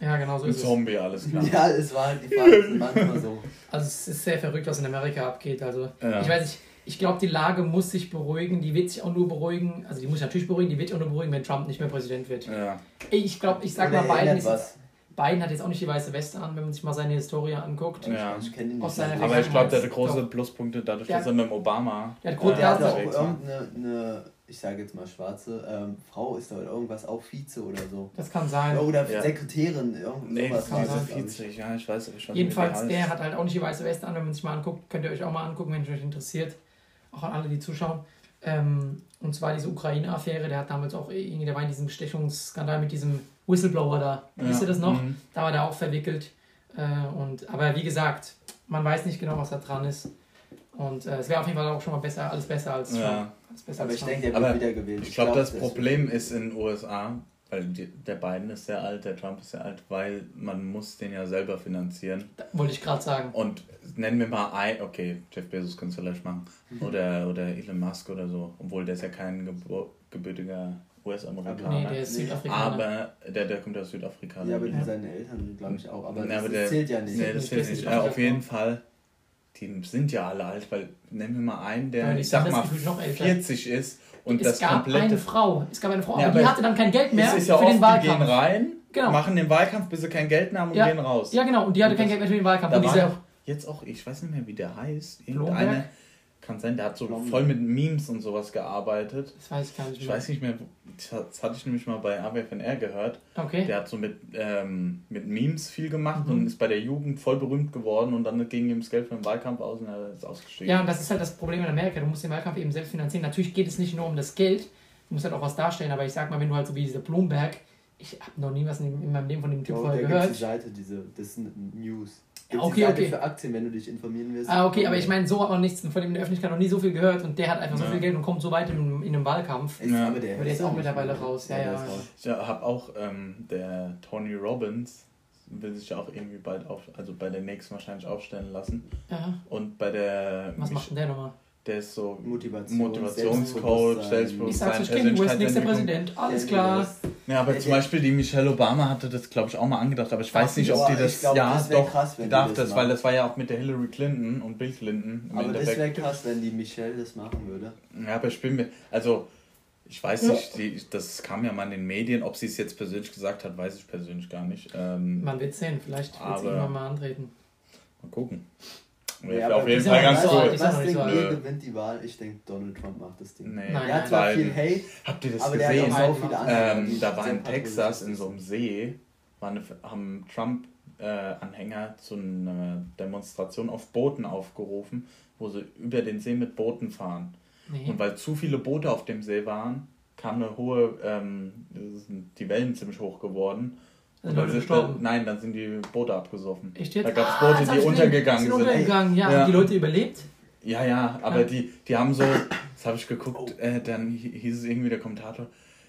Ja, genau so Ein ist es. Zombie, alles klar. <laughs> Ja, es war halt die Frage, es ist manchmal so. Also es ist sehr verrückt, was in Amerika abgeht. Also Ja. ich weiß nicht, ich glaube, die Lage muss sich beruhigen, die wird sich auch nur beruhigen, also die muss sich natürlich beruhigen, die wird sich auch nur beruhigen, wenn Trump nicht mehr Präsident wird. Ja. Ich glaube, ich sag Oder mal, Biden, ist jetzt. Biden hat jetzt auch nicht die weiße Weste an, wenn man sich mal seine Historie anguckt. Ja. Ich kenne ihn Aus nicht. Aber ich glaube, der hatte Doch. große Pluspunkte dadurch, Der- dass er mit dem Obama. Der hat äh, Grund- Der hatte auch irgendeine, eine, ich sage jetzt mal schwarze, ähm, Frau ist da oder irgendwas, auch Vize oder so. Das kann sein. Oder Ja. Sekretärin, irgend Nee, das glaub ich. 40, ja, ich weiß, ich weiß nicht, Jedenfalls, der heißt. hat halt auch nicht die weiße Weste an, wenn man sich mal anguckt, könnt ihr euch auch mal angucken, wenn es euch interessiert. Auch an alle, die zuschauen. Ähm, und zwar diese Ukraine-Affäre, der hat damals auch irgendwie, der war in diesem Bestechungsskandal mit diesem Whistleblower da. Wisst ihr das noch? Mhm. Da war der auch verwickelt. Äh, und, aber wie gesagt, man weiß nicht genau, was da dran ist. Und äh, es wäre auf jeden Fall auch schon mal besser, alles besser als. Ja. Alles besser Aber als ich denke, der wird Aber wieder gewählt. Ich glaube, das deswegen. Problem ist in den USA, weil die, der Biden ist sehr alt, der Trump ist sehr alt, weil man muss den ja selber finanzieren. Da wollte ich gerade sagen. Und nennen wir mal ein, okay, Jeff Bezos könnte es vielleicht machen, oder, oder Elon Musk oder so, obwohl der ist ja kein gebürtiger US-Amerikaner. Nee, der ist. Südafrikaner. aber der, der kommt aus Südafrika. Ja, aber Ja. seine Eltern, glaube ich, auch. Aber Nee, das, aber das der- zählt ja nicht. Nee, das ich nicht. nicht, Ja, auf jeden. Fall, die sind ja alle alt, weil nennen wir mal einen, der, ich sag mal, Sanders gefühlt noch älter. 40 ist und es das gab komplette eine Frau, es gab eine Frau, Ja, aber die hatte dann kein Geld mehr ja für oft, den die Wahlkampf. gehen rein, Genau. machen den Wahlkampf, bis sie kein Geld mehr haben und Ja. gehen raus. Ja, genau, und die hatte Und kein Geld mehr für den Wahlkampf. Da Und war diese, jetzt auch, ich weiß nicht mehr, wie der heißt. Blomberg? Kann sein, der hat so voll mit Memes und sowas gearbeitet. das weiß ich gar nicht Ich mehr. weiß nicht mehr, das hatte ich nämlich mal bei AWFNR gehört. Okay. Der hat so mit, ähm, mit Memes viel gemacht Mhm. und ist bei der Jugend voll berühmt geworden und dann ging ihm das Geld für den Wahlkampf aus und er ist ausgestiegen. Ja, und das ist halt das Problem in Amerika. Du musst den Wahlkampf eben selbst finanzieren. Natürlich geht es nicht nur um das Geld, du musst halt auch was darstellen, aber ich sag mal, wenn du halt so wie dieser Bloomberg Ich habe noch nie was in, in meinem Leben von dem Typ Oh, vorher gehört. gibt's die Seite, diese, das ist ein News. Ja, Gibt's okay, die Seite okay. für Aktien, wenn du dich informieren willst. Ah, okay, aber ich meine, so hat man nichts von dem in der Öffentlichkeit noch nie so viel gehört und der hat einfach so Ja. viel Geld und kommt so weit in, in einem Wahlkampf. Ist, Ja. aber der, der ist auch mittlerweile raus, ja, ja. raus. Ich habe auch ähm, der Tony Robbins will sich ja auch irgendwie bald auf, also bei der nächsten wahrscheinlich aufstellen lassen. Ja. Und bei der Was macht denn der nochmal? Der ist so Motivation, Motivationscoach, Ich Selbstbewusstsein, sag's euch, Kanye West, nächster. Präsident. Alles klar. Ja, aber zum Beispiel die Michelle Obama hatte das, glaube ich, auch mal angedacht, aber ich weiß nicht, ob die ich das. glaub, ja, das doch, krass, wenn die die darf das das, weil das war ja auch mit der Hillary Clinton und Bill Clinton im Aber das wäre Endeffekt. krass, wenn die Michelle das machen würde. Ja, aber ich bin mir, also ich weiß Ja. nicht, die, das kam ja mal in den Medien, ob sie es jetzt persönlich gesagt hat, weiß ich persönlich gar nicht. Ähm, Man wird sehen, vielleicht wird sie irgendwann mal antreten. mal gucken. Ja, Wäre aber auf jeden Fall ganz so sind Was so denkt ihr, gewinnt die Wahl? Ich denke, Donald Trump macht das Ding. Nee, Nein, Er hat zwar viel Hate, Habt ihr das aber der hat gesehen? auch so viele Anhänger. Ähm, da war in Texas in so einem See, eine, haben Trump-Anhänger zu einer Demonstration auf Booten aufgerufen, wo sie über den See mit Booten fahren. Nee. Und weil zu viele Boote auf dem See waren, kam eine hohe, ähm, sind die Wellen ziemlich hoch geworden. Und dann sind, gestorben? nein, dann sind die Boote abgesoffen. Echt jetzt? Da gab es Ah, Boote, die untergegangen sind. untergegangen, ja. Ja. Haben die Leute überlebt? Ja, ja, aber Ja. Die, die haben so, <coughs> das habe ich geguckt, äh, dann hi- hieß es irgendwie der Kommentator,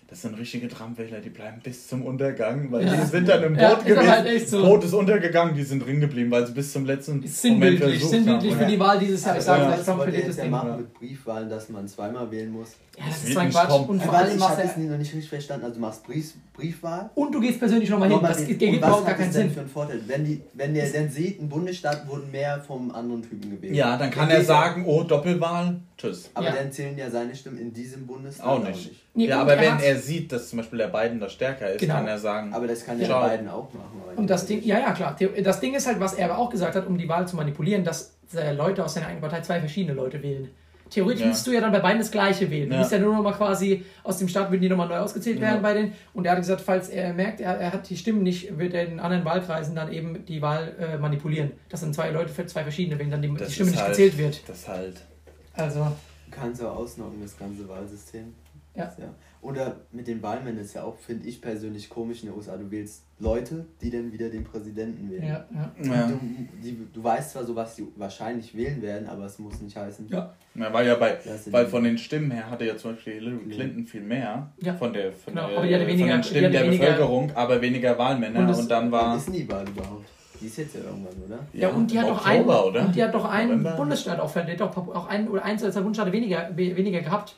das sind richtige Tramwähler, die bleiben bis zum Untergang, weil Ja. die sind dann im Boot Ja, gewesen. halt echt so. Das Boot ist untergegangen, die sind drin geblieben, weil sie bis zum letzten Ist sinnbildlich, versucht sinnbildlich für die Wahl dieses Jahr. Ich sage das wollte er verliert das Ding. machen mit Briefwahlen, dass man zweimal wählen muss. Ja, das Das ist zwar nicht Quatsch. kommen. Und vor Weil allem machst habe du es noch nicht richtig verstanden. Also du machst Brief, Briefwahl. Und du gehst persönlich nochmal hin. Das was überhaupt gar keinen das denn Sinn. für einen Vorteil? Wenn, die, wenn der dann sieht, ein Bundesstaat wurden mehr vom anderen Typen gewählt. Ja, dann kann er geht sagen, oh, Doppelwahl, tschüss. Aber Ja. dann zählen ja seine Stimmen in diesem Bundesstaat Auch nicht. Nee, ja, aber er wenn er sieht, dass zum Beispiel der Biden da stärker ist, Genau. kann er sagen, Aber das kann ja Ciao. Biden auch machen. Und das nicht. Ding, ja, ja, klar. Das Ding ist halt, was er aber auch gesagt hat, um die Wahl zu manipulieren, dass äh, Leute aus seiner eigenen Partei zwei verschiedene Leute wählen. Theoretisch Ja. müsstest du ja dann bei beiden das gleiche wählen. Du Ja. musst ja nur noch mal quasi aus dem Staat, würden die nochmal neu ausgezählt werden Ja. bei denen. Und er hat gesagt, falls er merkt, er, er hat die Stimmen nicht, wird er in anderen Wahlkreisen dann eben die Wahl äh, manipulieren. Dass dann zwei Leute für zwei verschiedene wählen, dann die, die Stimme nicht halt- gezählt wird. das halt. Also, Du kannst auch ausnocken, das ganze Wahlsystem. Ja. Oder mit den Wahlmännern ist ja auch, finde ich persönlich komisch in den USA. Du wählst Leute, die dann wieder den Präsidenten wählen. ja, ja. Ja. Du, die, du weißt zwar so, was die wahrscheinlich wählen werden, aber es muss nicht heißen. Ja. Ja, weil ja bei, sie weil von den Stimmen her hatte ja zum Beispiel Hillary Clinton viel mehr Ja. von der, von, Genau, der, aber die hatte von weniger- den Stimmen der weniger- Bevölkerung, aber weniger Wahlmänner Und und, es- dann Wann war ist die Wahl überhaupt? Die ist jetzt ja irgendwann, oder? Ja, und die hat doch einen, oder? und die hat doch einen November? Bundesstaat auch verliert, doch auch ein oder eins oder zwei Bundesstaaten weniger, we- weniger gehabt.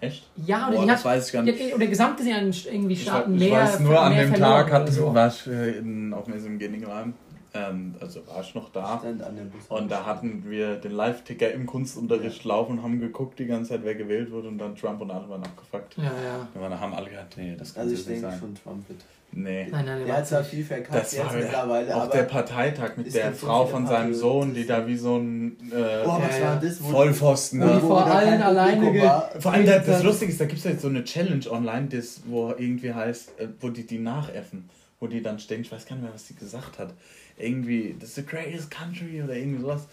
Echt? Ja, oder Boah, die das hat, weiß ich gar die nicht. hat oder gesamt gesehen irgendwie Ich, Staaten ich mehr, weiß nur, an mehr dem verloren Tag oder hat, so. war ich in, auf dem SMG Ningelheim. Ähm, also war ich noch da. Stand an der Bus Und da hatten wir den Live-Ticker im Kunstunterricht laufen und haben geguckt die ganze Zeit, wer gewählt wurde und dann Trump und alle waren abgefuckt. Ja, ja. Und dann haben alle gedacht, nee, das kann Also ich nicht denke sein. schon Trump wird. Nee. Nein, nein, Der hat zwar viel verkackt Das jetzt war mittlerweile, auch aber. der Parteitag mit der Frau von seinem Sohn, die da wie so ein äh, Boah, was Ja, war ja. das? Wo- Vollpfosten. Wo die Ne? vor allen alleine. Vor allem, das, das Lustige ist, da gibt es jetzt so eine Challenge online, das, wo irgendwie heißt, äh, wo die die nachäffen, wo die dann stehen, ich weiß gar nicht mehr, was die gesagt hat. Irgendwie, das is the greatest country oder irgendwie sowas.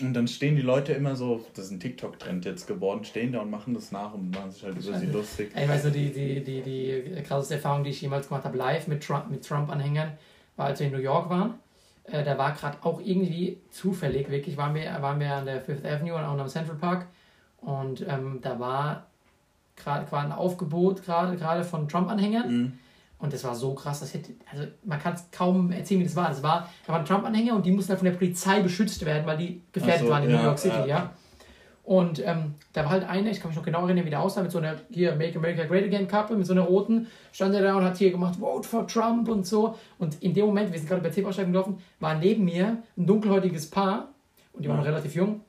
Und dann stehen die Leute immer so, das ist ein TikTok-Trend jetzt geworden, stehen da und machen das nach und machen sich halt über sie lustig. Ich weiß nur, die, die, die, die krasseste Erfahrung, die ich jemals gemacht habe, live mit Trump, mit Trump-Anhängern, war, als wir in New York waren. Äh, da war gerade auch irgendwie zufällig, wirklich, waren wir, waren wir an der Fifth Avenue und auch am Central Park. Und ähm, da war gerade ein Aufgebot gerade gerade von Trump-Anhängern. Mhm. Und das war so krass, das hätte, also man kann es kaum erzählen, wie das war. Das war, da waren Trump-Anhänger und die mussten halt von der Polizei beschützt werden, weil die gefährdet so, waren in ja, New York City, ja. ja. Und ähm, da war halt einer, ich kann mich noch genau erinnern, wie der aussah, mit so einer hier Make America Great Again Kappe, mit so einer roten, stand er da und hat hier gemacht, Vote for Trump und so. Und in dem Moment, wir sind gerade bei Zebraussteigen gelaufen, war neben mir ein dunkelhäutiges Paar und die waren Ja. noch relativ jung.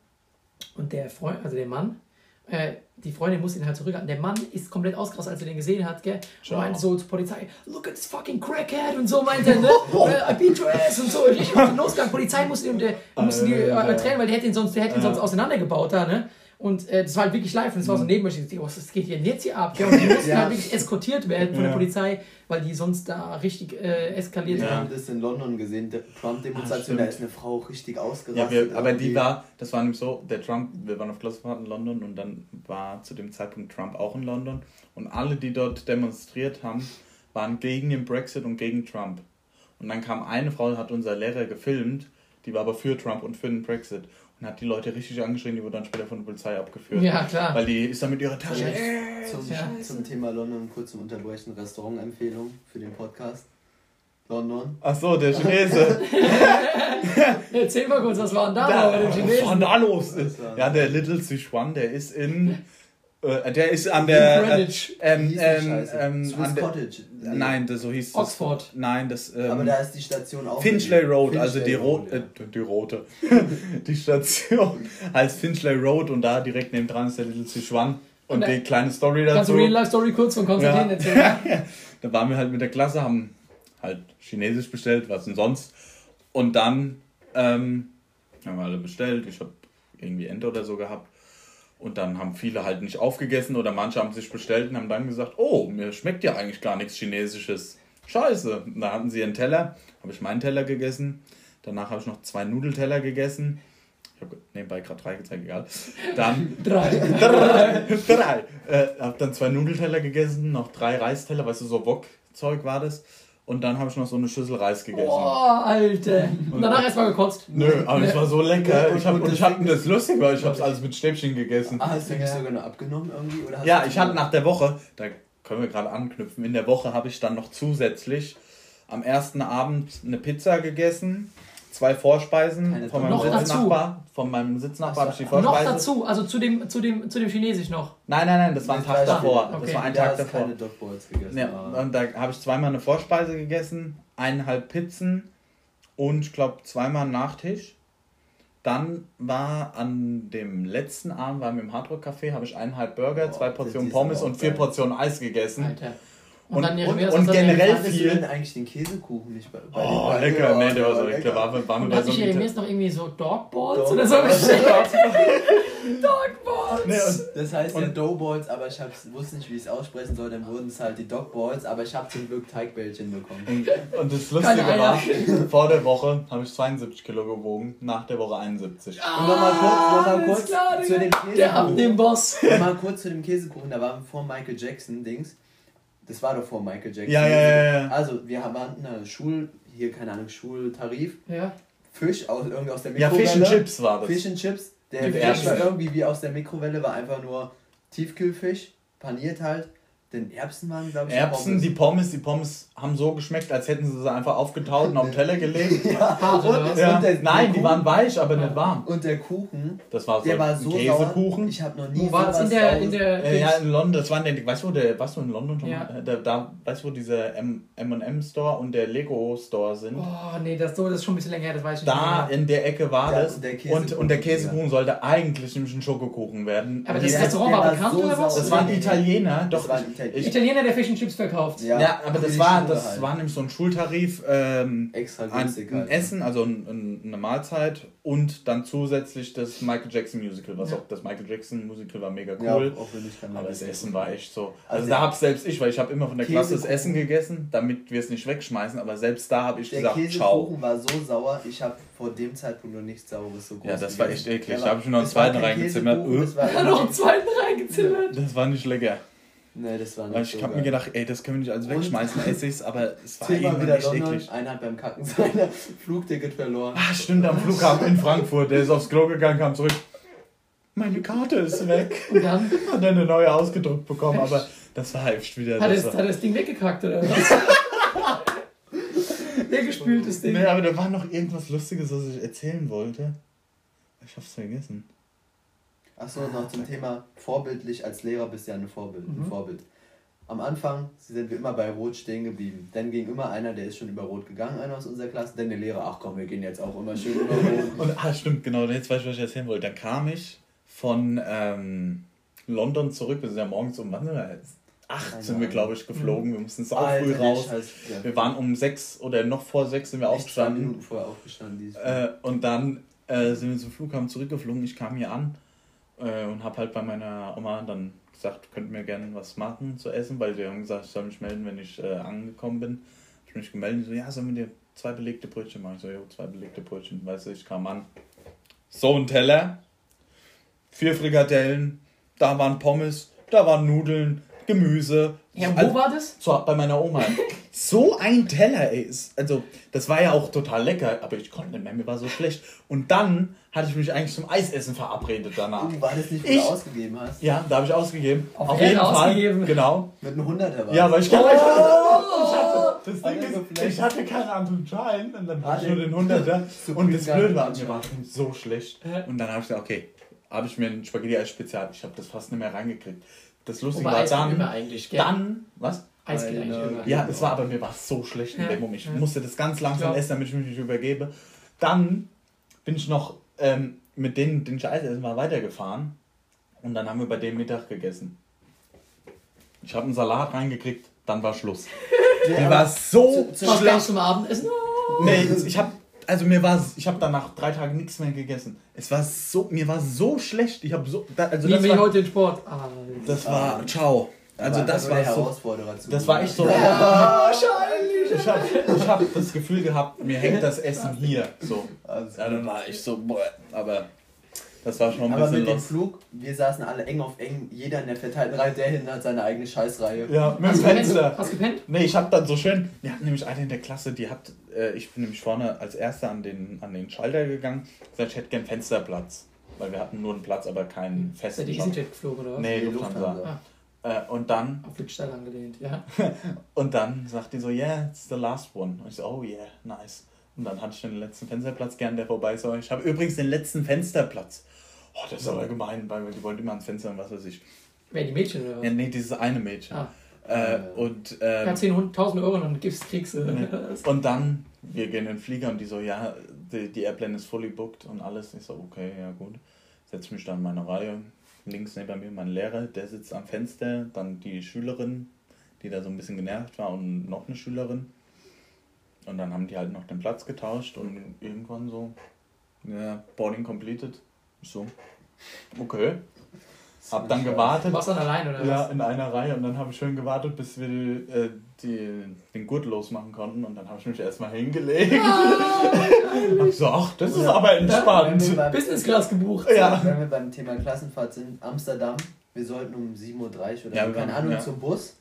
Und der Freund, also der Mann, äh, die Freundin musste ihn halt zurückhalten. Der Mann ist komplett ausgerastet, als er den gesehen hat, gell? Und Ciao. meinte so zur Polizei, look at this fucking crackhead und so meinte er, ne? <laughs> Äh, I beat your ass und so. Richtig auf den losgegangen. Polizei musste, ihn, der, <laughs> musste die äh, trennen, weil die hätte ihn sonst, der hätte ihn sonst auseinandergebaut da, ne? Und äh, das war halt wirklich live und es war so neben mir. Ich dachte, was geht hier denn jetzt hier ab? Gell? Und die <laughs> mussten Ja. halt wirklich eskortiert werden von der Ja. Polizei, weil die sonst da richtig äh, eskaliert Wir Ja. haben das in London gesehen, der Ah, Trump-Demonstration, stimmt. da ist eine Frau richtig Ja, ausgerastet. wir, aber die war, das war nämlich so, der Trump, wir waren auf Klassenfahrt in London und dann war zu dem Zeitpunkt Trump auch in London und alle, die dort demonstriert haben, waren gegen den Brexit und gegen Trump. Und dann kam eine Frau, hat unser Lehrer gefilmt, die war aber für Trump und für den Brexit. Und hat die Leute richtig angeschrien, die wurde dann später von der Polizei abgeführt. Ja, klar. Weil die ist dann mit ihrer Tasche. Zum, Ja. zum Thema London kurz zum Unterbrechen Restaurantempfehlung für den Podcast. London. Ach so, der Chinese. <laughs> Erzähl mal kurz, was war denn da, Da, bei dem was Chinesen? war da los? Ja, der Little Sichuan, der ist in. <laughs> Äh, der ist an der. Äh, Greenwich. ähm, ähm, ähm, Swiss an der, Cottage. Nein, das, so hieß das. Oxford. Nein, das. Ähm, Aber da ist die Station auch. Finchley Road, Finchley also die, Road, Ro äh, die rote. <laughs> die Station heißt Finchley Road und da direkt nebendran ist der Little Sichuan. Und Und, äh, die kleine Story Kannst du dazu. Real-Life-Story kurz von Konstantin Ja. erzählen? <laughs> Da waren wir halt mit der Klasse, haben halt Chinesisch bestellt, was denn sonst. Und dann ähm, haben wir alle bestellt. Ich habe irgendwie Ente oder so gehabt. Und dann haben viele halt nicht aufgegessen oder manche haben sich bestellt und haben dann gesagt, oh, mir schmeckt ja eigentlich gar nichts Chinesisches. Scheiße. Und da hatten sie einen Teller, habe ich meinen Teller gegessen. Danach habe ich noch zwei Nudelteller gegessen. Ich habe nebenbei gerade drei gezeigt, egal. Dann <laughs> Drei. drei. drei. Äh, hab dann zwei Nudelteller gegessen, noch drei Reisteller, weißt du, so Wok-Zeug war das. Und dann habe ich noch so eine Schüssel Reis gegessen. Boah, Alter. Und danach erstmal gekotzt. Nö, aber das war so lecker. Und- Ich hab, und ich das hab das lustig, weil ich hab's alles mit Stäbchen gegessen. Ah, hast du Ja. sogar noch abgenommen irgendwie? Oder hast Ja, ich hatte nach der Woche, da können wir gerade anknüpfen, in der Woche habe ich dann noch zusätzlich am ersten Abend eine Pizza gegessen, zwei Vorspeisen Keine von meinem Noch dazu? Sitznachbar. Von meinem Sitznachbar habe ich die Noch Vorspeise. dazu, also zu dem, zu dem, zu dem Chinesisch noch. Nein, nein, nein, das war ein Tag davor. Stück. Das Okay. war ein Tag davor. keine Dogballs gegessen. Ja, und da habe ich zweimal eine Vorspeise gegessen, eineinhalb Pizzen und ich glaube zweimal einen Nachtisch. Dann war an dem letzten Abend, waren wir im Hardrock Café, habe ich eineinhalb Burger, Boah, zwei Portionen Pommes und vier. Portionen Eis gegessen. Alter. Und, Und- dann und- Jeremias und hat dann generell den- viel. denn eigentlich den Käsekuchen nicht bei, bei Oh, den lecker, nee, der war so lecker. War, war, war Und hat bei so Jeremias noch irgendwie so Dogballs Dog- oder so? Dogballs! <laughs> Nee, und- Das heißt ja Und- Doughballs, aber ich hab's, wusste nicht, wie ich es aussprechen soll, dann wurden es halt die Dogballs, aber ich habe zum Glück Teigbällchen bekommen. Und, und das Lustige war, vor der Woche habe ich 72 Kilo gewogen, nach der Woche 71. Und nochmal kurz, noch mal kurz klar, zu dem Der ab Käsekuchen. dem Boss. Mal kurz zu dem Käsekuchen, da waren vor Michael Jackson Dings. Das war doch vor Michael Jackson. Ja, ja, ja, ja. Also, wir haben hatten eine Schul, hier, keine Ahnung, Schultarif. Ja. Fisch aus, irgendwie aus der Ja, Mikrowelle. Fish and Chips war das. Fish and Chips. Der Fisch war irgendwie wie aus der Mikrowelle, war einfach nur Tiefkühlfisch, paniert halt. Denn Erbsen waren, glaube ich, Erbsen, Pommes. die Pommes, die Pommes haben so geschmeckt, als hätten sie sie einfach aufgetaut und auf den Teller gelegt. Hart, oder was? Ja. Und der- Nein, der die waren weich, aber nicht warm. Und der Kuchen, Das war so der war ein so Käsekuchen. sauer. Ich habe noch nie Wo war das? In der, in der Äh, ja, in London, das war in der, weißt du, wo der, warst du in London schon? Ja. mal? Da, da, weißt du, wo dieser M- M&M Store und der Lego Store sind? Oh, nee, das, so, das ist schon ein bisschen länger her, das weiß ich Da nicht mehr. in der Ecke war Ja, das. und der und, Käsekuchen, und der Käsekuchen sollte eigentlich nämlich ein Schokokuchen werden. Aber Und das Restaurant war bekannt oder was? das waren Italiener, doch. War ein Italiener. ich- Italiener, der Fish and Chips verkauft. Ja, Ja, aber das war, Schule das halt. war nämlich so ein Schultarif, ähm, Extra ein, günstig ein halt. Essen, also ein, ein, eine Mahlzeit und dann zusätzlich das Michael Jackson Musical, was Ja. auch das Michael Jackson Musical war mega Ja, cool. auch wenn ich kein Aber das Essen war echt so. Also, Also da der hab selbst ich, weil ich habe immer von der Klasse das Käsekuchen- Essen gegessen, damit wir es nicht wegschmeißen, aber selbst da habe ich Der gesagt, ciao. Käsekuchen war so sauer, ich habe vor dem Zeitpunkt noch nichts Saures so groß Ja, das war echt eklig. Der Da hab ich mir noch einen zweiten reingezimmert. Käsekuchen, Das war Hat noch einen zweiten reingezimmert. Das war nicht lecker. Nee, das war nicht Weil ich so habe mir gedacht, ey, das können wir nicht alles wegschmeißen, <laughs> esse ich's, aber es war Thema irgendwie wieder nicht London, eklig. einer hat beim Kacken sein <laughs> Flugticket verloren. Ah, stimmt, am Flughafen in Frankfurt. Der ist aufs Klo gegangen, kam zurück. Meine Karte ist weg. <laughs> Und dann Hat er eine neue ausgedruckt bekommen, aber das war echt wieder. hat er Das war, hat er das Ding weggekackt oder was? Der gespültes Ding. nee, aber da war noch irgendwas Lustiges, was ich erzählen wollte. Ich hab's vergessen. Achso, noch zum Thema vorbildlich als Lehrer bist du ja ein Vorbild. Ein Mhm. Vorbild. Am Anfang sind wir immer bei Rot stehen geblieben. Dann ging immer einer, der ist schon über Rot gegangen, einer aus unserer Klasse. Dann der Lehrer, ach komm, wir gehen jetzt auch immer schön über Rot. <laughs> Und, ah, stimmt, genau, jetzt weiß ich, was ich erzählen wollte. Dann kam ich von ähm, London zurück. Wir sind ja morgens um, wann sind wir jetzt? Acht sind wir, glaube ich, geflogen. Wir mussten sau früh raus. Scheiß, ja. Wir waren um sechs oder noch vor sechs sind wir Echt aufgestanden. Minuten vorher aufgestanden. Äh, und dann äh, sind wir zum Flughafen zurückgeflogen. Ich kam hier an äh, und habe halt bei meiner Oma dann gesagt, könnt mir gerne was machen zu essen, weil sie haben gesagt, ich soll mich melden, wenn ich äh, angekommen bin. Ich mich gemeldet, so, ja, sollen wir dir zwei belegte Brötchen machen? Ich so, jo, zwei belegte Brötchen. Weißt du, ich kam an. So ein Teller, vier Frikadellen, da waren Pommes, da waren Nudeln, Gemüse, Ja, wo Also- war das? So, bei meiner Oma. <laughs> So ein Teller, ey. Ist- Also, das war ja auch total lecker, aber ich konnte nicht mehr, mir war so schlecht. Und dann hatte ich mich eigentlich zum Eisessen verabredet danach. Uh, war das nicht, wo Ich- du ausgegeben hast? Ja, da habe ich ausgegeben. Auf Ehre ausgegeben. Genau. Mit einem Hunderter war Ja, weil ich keine. Ich hatte, das Ding so ist, ich hatte keinen anderen Schein und dann Hat hatte ich nur den Hunderter. <laughs> So und das Blöde war, mir war so schlecht. Und dann habe ich gesagt, okay, habe ich mir ein Spaghetti als Spezial. Ich habe das fast nicht mehr reingekriegt. Das Lustige Wobei war dann. Dann, was? Eis geht Eine- eigentlich immer. Ja, es war aber mir war so schlecht in Ja, dem Moment. Ich ja. musste das ganz langsam essen, damit ich mich nicht übergebe. Dann bin ich noch ähm, mit denen, den ich Eis essen war, weitergefahren. Und dann haben wir bei dem Mittag gegessen. Ich habe einen Salat reingekriegt, dann war Schluss. <laughs> Ja, aber war so zu- zu- schlecht. zum Abendessen? Nee, ich habe also mir war ich habe danach drei Tage nichts mehr gegessen. Es war so mir war so schlecht. Ich habe so also Wie das war, heute den Sport. Ah, das war ciao. Also das war der so das war echt so Wahrscheinlich. Ich habe ich hab das Gefühl gehabt, mir hängt das Essen hier. So. Also, Ja, dann war ich so, boah, aber das war schon ein aber bisschen mit dem los. Flug, wir saßen alle eng auf eng, jeder in der verteilten Reihe, der hinten hat seine eigene Scheißreihe. Ja, mit dem? Fenster. Hast du gepennt? Nee, ich hab dann so schön, wir hatten nämlich eine in der Klasse, die hat, äh, ich bin nämlich vorne als Erster an den, an den Schalter gegangen, gesagt, ich hätte gern Fensterplatz. Weil wir hatten nur einen Platz, aber keinen Ist festen die Platz. EasyJet geflogen, oder was? Nee, Lufthansa. Lufthansa. Äh, und dann, Auf Lichtstein angelehnt, ja. <laughs> und dann sagt die so, yeah, it's the last one. Und ich so, oh yeah, nice. Und dann hatte ich den letzten Fensterplatz gern, der vorbei ist. Ich habe übrigens den letzten Fensterplatz. Oh, das ist aber gemein, weil die wollten immer ans Fenster und was weiß ich. Wer die Mädchen oder was? Ja, nee, dieses eine Mädchen. Ah. Äh, und, äh, Ja, 10.000 Euro und dann gibst, kriegst du. Nee. <laughs> und dann, wir gehen in den Flieger und die so, ja, die, die Airplane ist fully booked und alles. Ich so, okay, ja gut. Setz mich dann in meine Reihe. Links neben mir mein Lehrer, der sitzt am Fenster. Dann die Schülerin, die da so ein bisschen genervt war und noch eine Schülerin. Und dann haben die halt noch den Platz getauscht und irgendwann so, ja, Boarding completed. So, okay. Hab dann Du gewartet. warst dann allein, oder Ja, was? in einer Reihe und dann habe ich schön gewartet, bis wir die, äh, die, den Gurt losmachen konnten und dann habe ich mich erstmal hingelegt. <laughs> hab ich so, ach, das ist aber Wenn wir, entspannt. beim, Business Class gebucht. Ja. wenn wir beim Thema Klassenfahrt sind, Amsterdam, wir sollten um 7.30 Uhr oder Ja, so, keine Ahnung, ja. zum Bus.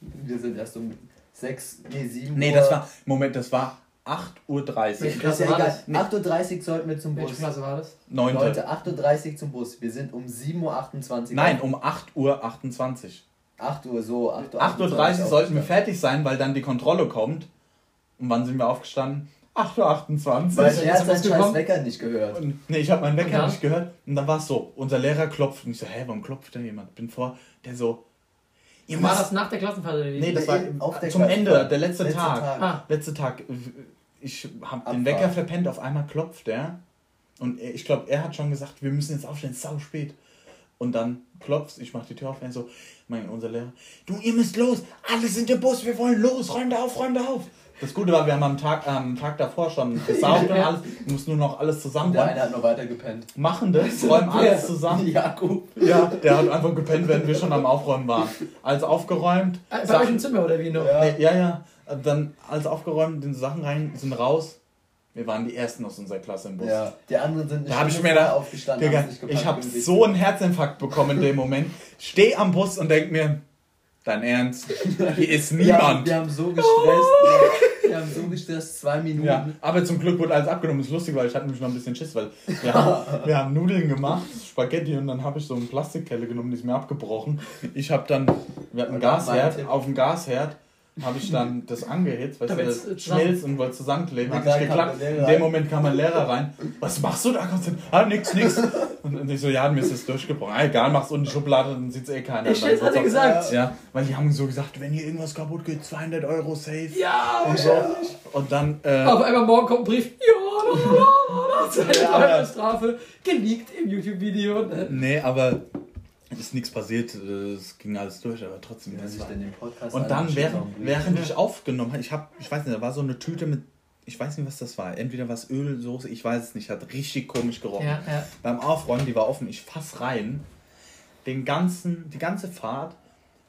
Wir sind erst um 6, nee, 7 Nee, Uhr. das war, Moment, das war 8.30 Uhr. Welche Das ist ja egal. das? Nee. 8.30 Uhr sollten wir zum Welche Bus. Klasse war das? 9. Leute, 8.30 Uhr zum Bus. Wir sind um 7.28 Uhr. Nein, um 8.28 Uhr. 8 Uhr, so. 8.30 Uhr. 8.30 Uhr sollten wir fertig sein, weil dann die Kontrolle kommt. Und wann sind wir aufgestanden? 8.28 Weil Uhr. er hat seinen scheiß? Wecker nicht gehört. Und, nee, ich habe meinen Wecker dann? nicht gehört. Und dann war es so, unser Lehrer klopft. Und ich so, hä, warum klopft denn jemand? Bin vor, der so, ihr War das nach der Klassenfahrt? Nee, das war auf der zum Ende, der letzte, letzte Tag. Tag. Ah, Letzte Tag. Ich habe den. Wecker verpennt, auf einmal klopft er. Und ich glaube, er hat schon gesagt, wir müssen jetzt aufstehen, sau spät. Und dann klopft ich mache die Tür auf und er so, mein, unser Lehrer, du, ihr müsst los, alle sind im Bus, wir wollen los, räumt auf, räumt auf. Das Gute war, wir haben am Tag, am Tag davor schon <laughs> gesaugt und Ja. alles, wir mussten nur noch alles Und der eine hat noch weiter gepennt. Machen das, <laughs> räumen alles zusammen. Jakub. Ja, der hat einfach gepennt, während wir schon am Aufräumen waren. Alles aufgeräumt. Äh, bei Sachen- euch im Zimmer oder wie noch? Ja. Nee, ja, ja. Dann alles aufgeräumt, den Sachen rein, sind raus. Wir waren die Ersten aus unserer Klasse im Bus. Ja, die anderen sind Da hab ich mir da- aufgestanden. Digga, nicht ich habe so einen Herzinfarkt bekommen in dem Moment. Steh am Bus und denk mir, dein Ernst, hier ist <laughs> Wir haben, niemand. wir haben so gestresst. Haben so gestresst, zwei Minuten. Ja, aber zum Glück wurde alles abgenommen. Das ist lustig, weil ich hatte nämlich noch ein bisschen Schiss, weil wir haben, <laughs> wir haben Nudeln gemacht, Spaghetti und dann habe ich so eine Plastikkelle genommen, die ist mir abgebrochen. Ich habe dann, wir hatten einen Gasherd, auf dem Gasherd habe ich dann das angehitzt, das äh, zusammen- schmilzt und wollte zusammenkleben, hat nicht geklappt. In dem. Moment kam mein Lehrer rein. Was machst du da? Konstantin? Ah, nix, nix. Und ich so, ja, mir ist das durchgebrochen. Ah, egal, mach's unten in die Schublade, dann sieht's eh keiner. Ich hätte er auch- gesagt. Ja, weil die haben so gesagt, wenn hier irgendwas kaputt geht, 200 Euro safe. Ja, Und so. Und dann, äh, Auf einmal morgen kommt ein Brief. Ja, la, la, la, seine Ja. ja. <laughs> Strafe geleakt im YouTube-Video. ne? Nee, aber ist nichts passiert. äh, Es ging alles durch, aber trotzdem. Den Podcast Und dann, während, während <laughs> ich aufgenommen habe, ich habe, ich weiß nicht, da war so eine Tüte mit, ich weiß nicht, was das war. Entweder was Öl, Soße, ich weiß es nicht, hat richtig komisch gerochen. Ja, ja. Beim Aufräumen, die war offen, ich fass rein. Den ganzen, die ganze Fahrt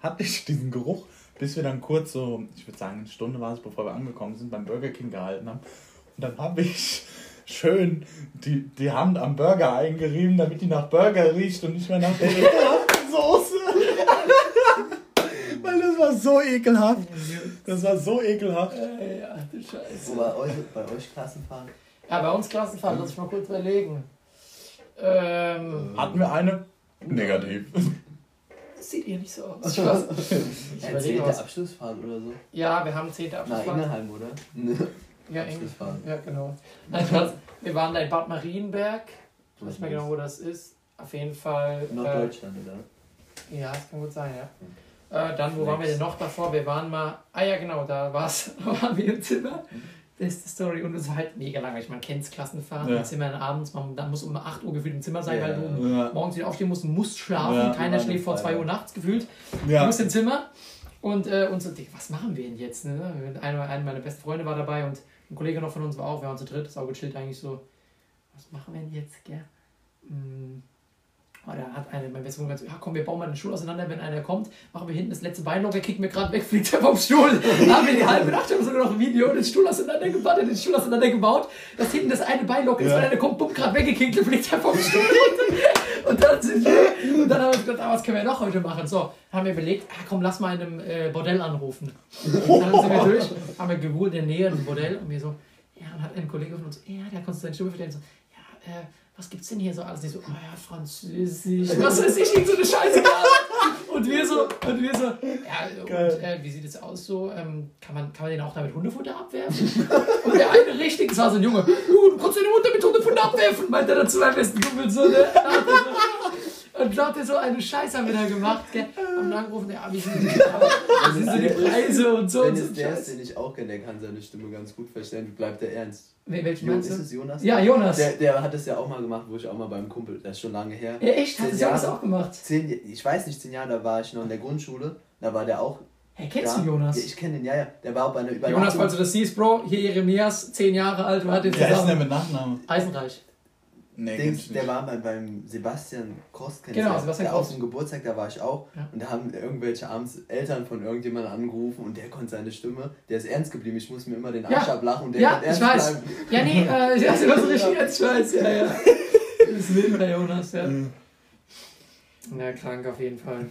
hatte ich <laughs> diesen Geruch, bis wir dann kurz so, ich würde sagen, eine Stunde war es, bevor wir angekommen sind, beim Burger King gehalten haben. Und dann habe ich schön die, die Hand am Burger eingerieben, damit die nach Burger riecht und nicht mehr nach der ekelhaften Soße. <laughs> Weil das war so ekelhaft. Das war so ekelhaft. Äh, ja, du Scheiße. Wo bei euch, bei euch Klassenfahren? Ja, bei uns Klassenfahrt, lass ich mal kurz überlegen. Ähm, Hatten wir eine? Negativ. das sieht hier nicht so aus. Spaß. Erzählte was. Abschlussfahrt oder so? Ja, wir haben 10. Na, Abschlussfahrt. Ingelheim, oder? <laughs> Ja, Engl Abschlussfahrt. ja, genau. Nein, Spaß. Wir waren da in Bad Marienberg. Ich weiß nicht mehr genau, wo das ist. Auf jeden Fall. Äh, Norddeutschland, oder? ja, das kann gut sein, ja. Äh, dann, wo waren wir denn noch davor? Wir waren mal. Ah ja, genau, da war's, <laughs> waren wir im Zimmer. Beste Story. Und es war halt mega langweilig. Man kennt Klassenfahren Ja. im Zimmer abends. Man dann muss um 8 Uhr gefühlt im Zimmer sein, Ja. weil du Ja. morgens wieder aufstehen musst, musst schlafen. Ja, Keiner war schläft vor eine 2 Uhr nachts gefühlt. Du musst im Zimmer und, äh, und so, was machen wir denn jetzt? Ne? Einer, einer meiner besten Freunde war dabei und ein Kollege noch von uns war auch, wir waren zu dritt, ist auch gechillt eigentlich so. Was machen wir denn jetzt, gell? Oh, da hat eine, mein bester Freund gesagt, ja komm, wir bauen mal den Stuhl auseinander, wenn einer kommt, machen wir hinten das letzte Beinloch, er kickt mir gerade weg, <laughs> fliegt er vom Stuhl. Da haben wir die halbe Nacht haben sogar noch ein Video, den Stuhl auseinandergebaut, den Stuhl auseinandergebaut, dass hinten das eine Beinloch ist, Ja. weil einer kommt, bumm, gerade weggekickt, dann fliegt er vom Stuhl. Und dann sind wir, und dann haben wir gedacht, ah, was können wir noch heute machen? So, haben wir überlegt, ah, komm, lass mal in einem äh, Bordell anrufen. Und dann sind wir durch, haben wir gegoogelt in der Nähe ein Bordell und wir so, ja, und hat ein Kollege von uns, ja, der konnte seine Stimme verstehen, so, ja, äh, was gibt's denn hier so alles? Die so, oh ja, Französisch, was weiß ich, irgend so eine Scheiße. Und wir so, und wir so, ja, Geil. und äh, wie sieht es aus so? Ähm, kann, man, kann man den auch damit Hundefutter abwerfen? Und der eine richtig, das war so ein Junge, "Jo, du kannst deine Mutter mit Hundefutter abwerfen, meinte er dazu meinem besten Kumpel so, ne? Und glaubt ihr, so eine Scheiße haben wir da gemacht, gell? Haben dann angerufen, ja, wie sind, sind so die Preise und so Wenn und so. es der ist, den ich auch kenne, der kann seine Stimme ganz gut verstehen. Wie bleibt der ernst? Wel- Welchen Jo, meinst ist du? es Jonas? Ja, Jonas. Der, der hat es ja auch mal gemacht, wo ich auch mal beim Kumpel, das ist schon lange her. Ja, echt? Hat das Jonas auch gemacht? Zehn, ich weiß nicht, zehn Jahre, da war ich noch in der Grundschule. Da war der auch. Hey, kennst ja, du Jonas? Ja, ich kenne den, ja, ja. Der war auch bei einer Übernachtung. Jonas, falls du das siehst, Bro, hier Jeremias, 10 Jahre alt, war den Wer ist denn der zusammen. mit Nachnamen? Eisenreich. Nee, Dings, der war bei, beim Sebastian Kost, kennst Genau? Sebastian der Auf Kost. dem Geburtstag, da war ich auch. Ja. Und da haben irgendwelche abends Eltern von irgendjemandem angerufen und der konnte seine Stimme, der ist ernst geblieben. Ich muss mir immer den Arsch Ja. ablachen und der Ja, konnte ich ernst weiß. bleiben. Ja, nee, äh, ja, du hast richtig jetzt, ich weiß, ja, ja. Das ist wild bei Jonas, ja. Mhm. Ja, krank auf jeden Fall.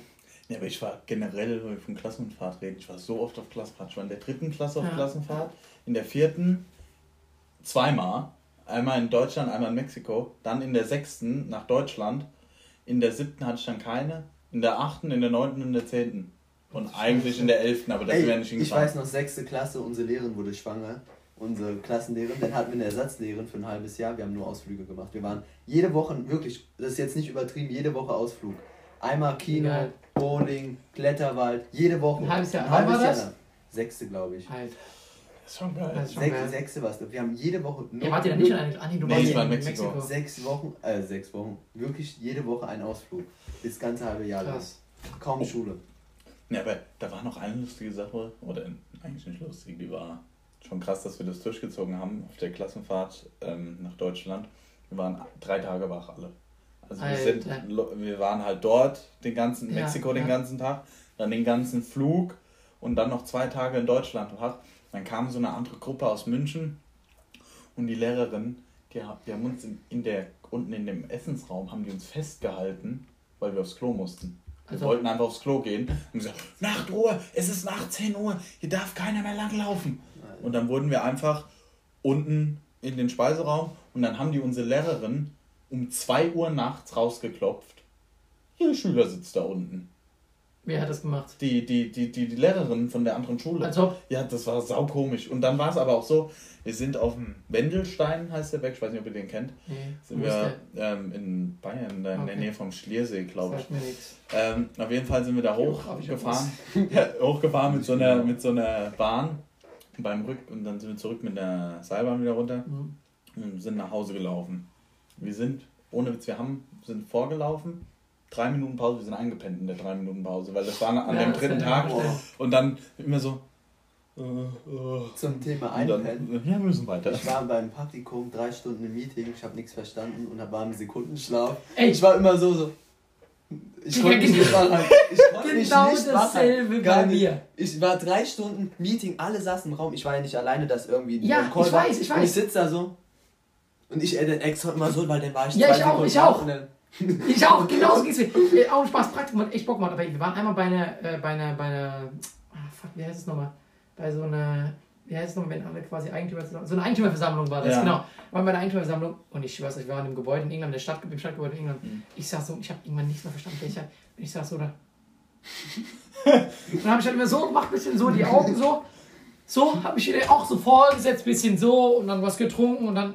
Ja, aber ich war generell, wenn wir von Klassenfahrt reden, ich war so oft auf Klassenfahrt. Ich war in der dritten Klasse auf Ja. Klassenfahrt, in der vierten zweimal. Einmal in Deutschland, einmal in Mexiko. Dann in der sechsten nach Deutschland. In der siebten hatte ich dann keine. In der achten, in der neunten und in der zehnten. Und eigentlich in der elften, aber dafür wäre nicht ich hingefahren. weiß noch, sechste Klasse, unsere Lehrerin wurde schwanger. Unsere Klassenlehrerin, dann hatten wir eine Ersatzlehrerin für ein halbes Jahr. Wir haben nur Ausflüge gemacht. Wir waren jede Woche, wirklich, das ist jetzt nicht übertrieben, jede Woche Ausflug. Einmal Kino. Bowling, Kletterwald, jede Woche. Ein halbes Jahr. Ein halbes Jahr das? lang. Sechste, glaube ich. Halt. Das ist schon geil. Das ist schon Sech, geil. sechste war es. Wir haben jede Woche nur Ja, wart ihr da nicht in einer. Ah, nee, du Nee, warst in Mexiko. Mexiko. sechs Wochen, äh, sechs Wochen. Wirklich jede Woche ein Ausflug. Das ganze halbe Jahr lang. Krass. Kaum Schule. Ja, aber da war noch eine lustige Sache, oder eigentlich nicht lustig, die war schon krass, dass wir das durchgezogen haben auf der Klassenfahrt ähm, nach Deutschland. Wir waren drei Tage wach alle. Also wir, sind, wir waren halt dort den ganzen, in Ja, Mexiko den ja. ganzen Tag, dann den ganzen Flug und dann noch zwei Tage in Deutschland wach. Dann kam so eine andere Gruppe aus München und die Lehrerin, die, die haben uns in, in der, unten in dem Essensraum, haben die uns festgehalten, weil wir aufs Klo mussten. Wir Also- wollten einfach aufs Klo gehen und gesagt, Nachtruhe, es ist nach 10 Uhr, hier darf keiner mehr langlaufen. Und dann wurden wir einfach unten in den Speiseraum und dann haben die unsere Lehrerin um 2 Uhr nachts rausgeklopft. Ihr Schüler sitzt da unten. Wer hat das gemacht? Die, die, die, die, die Lehrerin von der anderen Schule. Also, Ja, das war saukomisch. Und dann war es aber auch so, wir sind auf dem Wendelstein, heißt der Berg, ich weiß nicht, ob ihr den kennt. nee, Sind wir der? ähm, in Bayern, da in der Okay. Nähe vom Schliersee, glaube ich. Mir. Ähm, auf jeden Fall sind wir da hochgefahren. <laughs> Ja, hochgefahren mit so, einer, mit so einer Bahn beim Rück und dann sind wir zurück mit der Seilbahn wieder runter Mhm. und sind nach Hause gelaufen. Wir sind, ohne Witz, wir haben, sind vorgelaufen, drei Minuten Pause, wir sind eingepennt in der drei Minuten Pause, weil das war an Ja, dem dritten Tag vorstellen. und dann immer so. Äh, äh, Zum Thema Einpennen. ja, wir müssen weiter. Ich war beim Praktikum drei Stunden im Meeting, ich habe nichts verstanden und war im Sekundenschlaf. Ey. Ich war immer so, so. Ich konnte mich genau. nicht mich Genau nicht wach dasselbe bei mir. Ich war drei Stunden Meeting, alle saßen im Raum. Ich war ja nicht alleine, dass irgendwie Ja, ein Call ich war. weiß, ich Und ich weiß. sitze da so. Und ich edit extra immer so, weil dann war ich Ja, zwei ich auch, ich auch. <laughs> Ich auch, genauso geht's mir. Äh, Auch ein Spaß, Praktikum hat echt Bock gemacht. Aber wir waren einmal bei einer, äh, bei einer, bei einer ah, fuck, wie heißt es nochmal? Bei so einer, wie heißt es nochmal, wenn alle quasi Eigentümer zusammen, so eine Eigentümerversammlung war das, Ja. genau. Wir waren bei der Eigentümerversammlung und ich weiß nicht, wir waren im Gebäude in England, der Stadt, im Stadtgebäude in England. Mhm. Ich sag so, ich habe irgendwann nichts mehr verstanden, welcher, und ich sag so, da. <laughs> dann habe ich halt immer so gemacht, bisschen so die Augen so, so, habe ich auch so vorgesetzt, bisschen so und dann was getrunken und dann.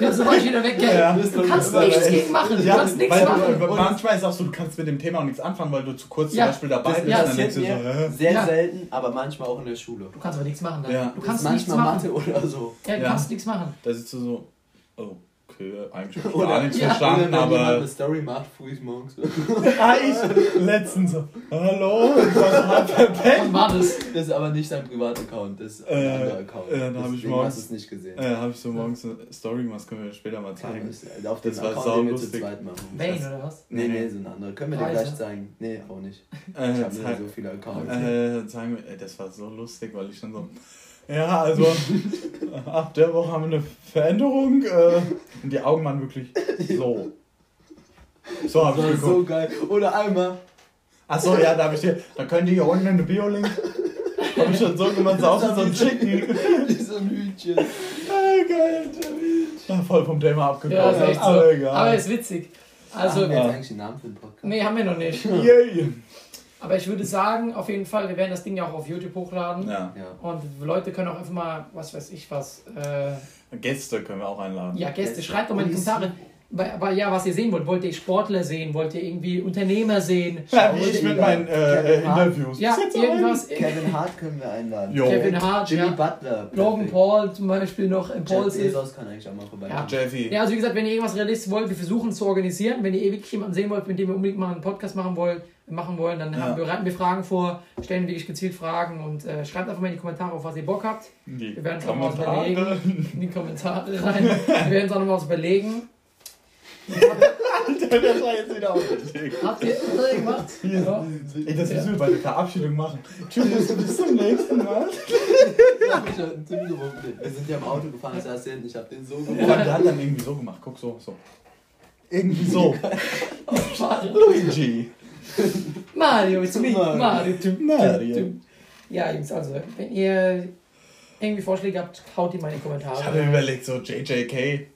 Dann war ich wieder weg, gell? Ja. Du kannst nichts gegen machen. Du kannst nichts weil machen. Manchmal ist auch so, du kannst mit dem Thema auch nichts anfangen, weil du zu kurz Ja. zum Beispiel dabei Das bist. ja, dann denkst du so, sehr Ja. selten, aber manchmal auch in der Schule. Du kannst aber nichts machen dann. Ja. Du kannst ist nichts manchmal machen. Mathe oder so. Ja, du Ja. kannst nichts machen. Da sitzt du so, okay, eigentlich <laughs> hab ich Oder- gar nichts Ja. verstanden, Oder wenn aber. eine Story macht, früh morgens. <laughs> Ah, ich letztens so, hallo, ich war mal verpennt. Wann war das? Das ist aber nicht dein Privat-Account, das ist ein Äh, anderer Account. äh, dann hab ich morgens- hast es nicht gesehen. Äh, habe ich so morgens eine Story gemacht, das können wir später mal zeigen. Ja, Auf den Das war Account, den wir zu zweit machen. Wayne oder was? Nee, nee, so ein anderer. Können wir dir gleich zeigen? Nee, auch nicht. Ich Äh, habe nicht so viele Accounts. äh, zeigen wir, ey, das war so lustig, weil ich dann so, ja, also <laughs> ab der Woche haben wir eine Veränderung äh, und die Augen waren wirklich so. So habe Das ich ist so geguckt. geil. Oder einmal. Achso, ja, da habe ich dir, da könnt ihr hier unten in den Bio-Link. Habe ich schon so gemacht, so wie so ein Chicken. <laughs> Wie so ein Hütchen. Ah, geil. Ja, voll vom Thema Ja, abgekommen. ist echt so. aber egal. Aber ist witzig. Also, haben wir ja. jetzt eigentlich einen Namen für den Podcast? nee, haben wir noch nicht. Yay. Aber ich würde sagen, auf jeden Fall, wir werden das Ding ja auch auf YouTube hochladen. Ja, Ja. Und Leute können auch einfach mal, was weiß ich was, äh, Gäste können wir auch einladen. ja, Gäste, Gäste. schreibt doch mal in die Kommentare. Weil, weil, ja, was ihr sehen wollt. Wollt ihr Sportler sehen? Wollt ihr irgendwie Unternehmer sehen? Ja, wie ich mit meinen äh, Kevin Hart. Interviews. Ja, irgendwas. Kevin Hart können wir einladen. Jo. Kevin Hart, Jimmy ja. Butler. Logan. Paul zum Beispiel noch. Im Paul. Bezos kann eigentlich auch mal vorbei. Ja. Jeffy. Ja, also wie gesagt, wenn ihr irgendwas realistisch wollt, wir versuchen es zu organisieren. Wenn ihr eh wirklich jemanden sehen wollt, mit dem wir unbedingt mal einen Podcast machen wollen, machen wollen dann Ja. bereiten wir Fragen vor, stellen wirklich gezielt Fragen und äh, schreibt einfach mal in die Kommentare, auf was ihr Bock habt. Die Wir werden es auch mal überlegen. In die Kommentare rein. Wir werden es auch noch mal was überlegen. Alter, das war jetzt wieder aufgelegt. Habt ihr habt ihr gemacht? Ja. Ey, das müssen wir bei der Verabschiedung machen. Tschüss, bis zum nächsten Mal. Ich hab mich schon Tim gewunken. Wir sind ja im Auto gefahren, ich saß hinten, ich hab den so Und gewunken. der hat dann irgendwie so gemacht. Guck so, so. Irgendwie so. Mario. <laughs> Luigi. Mario, it's me. Mario. Mario. Ja, Jungs, also, wenn ihr irgendwie Vorschläge habt, haut die mal in die Kommentare. Ich hatte überlegt, so JJK.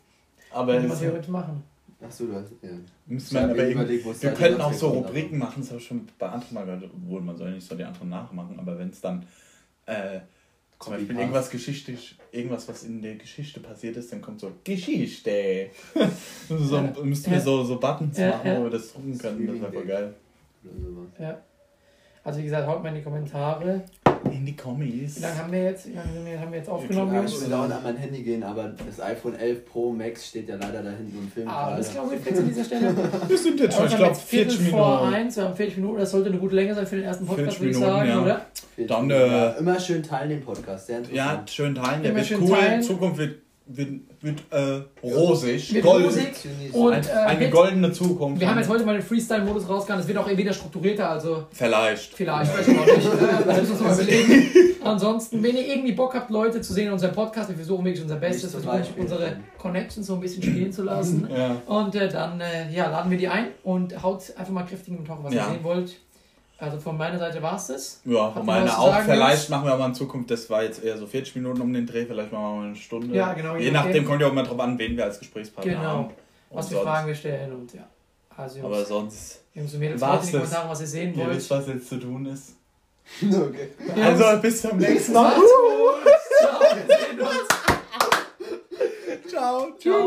Aber was das wir heute machen. Achso, du hast. Ja. müssen mir aber überlegt, Wir könnten auch so Rubriken machen, das habe ich schon bei anderen mal gehört, obwohl man soll nicht so die anderen nachmachen, aber wenn es dann äh, zum Beispiel irgendwas geschichtlich, irgendwas, was in der Geschichte passiert ist, dann kommt so Geschichte. <laughs> so, Ja. müssten wir Ja. so, so Buttons Ja, machen, ja. wo wir das drucken können, das wäre voll geil. Oder sowas. Ja. Also wie gesagt, haut mal in die Kommentare. In die Kommis. Wie lange haben wir jetzt, wie lange haben wir jetzt Ja, aufgenommen, ich will auch an mein Handy gehen, aber das iPhone 11 Pro Max steht ja leider da hinten und filmt Ah, alles gerade. klar, Witflex an dieser Stelle. <laughs> Wir sind jetzt schon, ich glaube, jetzt Viertel 40 vor Minuten. eins, wir haben 40 Minuten, das sollte eine gute Länge sein für den ersten Podcast, 40 würde ich Minuten, sagen, ja. oder? Dann, ja, äh, immer schön teilen den Podcast, sehr Ja, interessant. schön teilen, der Immer wird cool. teilen. Zukunft wird, wird, wird äh, rosig. Wird Gold. rosig. Und äh, eine wird- goldene Zukunft. wir haben jetzt heute mal den Freestyle-Modus rausgehauen, es wird auch wieder strukturierter, also Vielleicht. vielleicht, weiß ich noch nicht. äh, <laughs> Das müssen wir uns mal überlegen. Ansonsten, wenn ihr irgendwie Bock habt, Leute zu sehen in unserem Podcast, wir versuchen wirklich unser Bestes, versuchen unsere Connections so ein bisschen spielen zu lassen. Ja. Und äh, dann äh, ja, laden wir die ein und haut einfach mal kräftig im Tauchen, was Ja. ihr sehen wollt. Also von meiner Seite war es das. Ja, von ihr meiner was auch. vielleicht machen wir aber in Zukunft, das war jetzt eher so 40 Minuten um den Dreh, vielleicht machen wir mal eine Stunde. Ja, genau, je Je nachdem nachdem. kommt ja auch mal drauf an, wen wir als Gesprächspartner Genau. haben. Was Und für sonst- Fragen wir stellen und ja. Also Jungs, Aber sonst, Jungs und Mädels, schreibt in die. Kommentare, was ihr sehen ihr wollt. wisst, was jetzt zu tun ist. <laughs> okay. Also, bis zum nächsten Mal. Ciao, wir sehen uns. Ciao. Tschüss.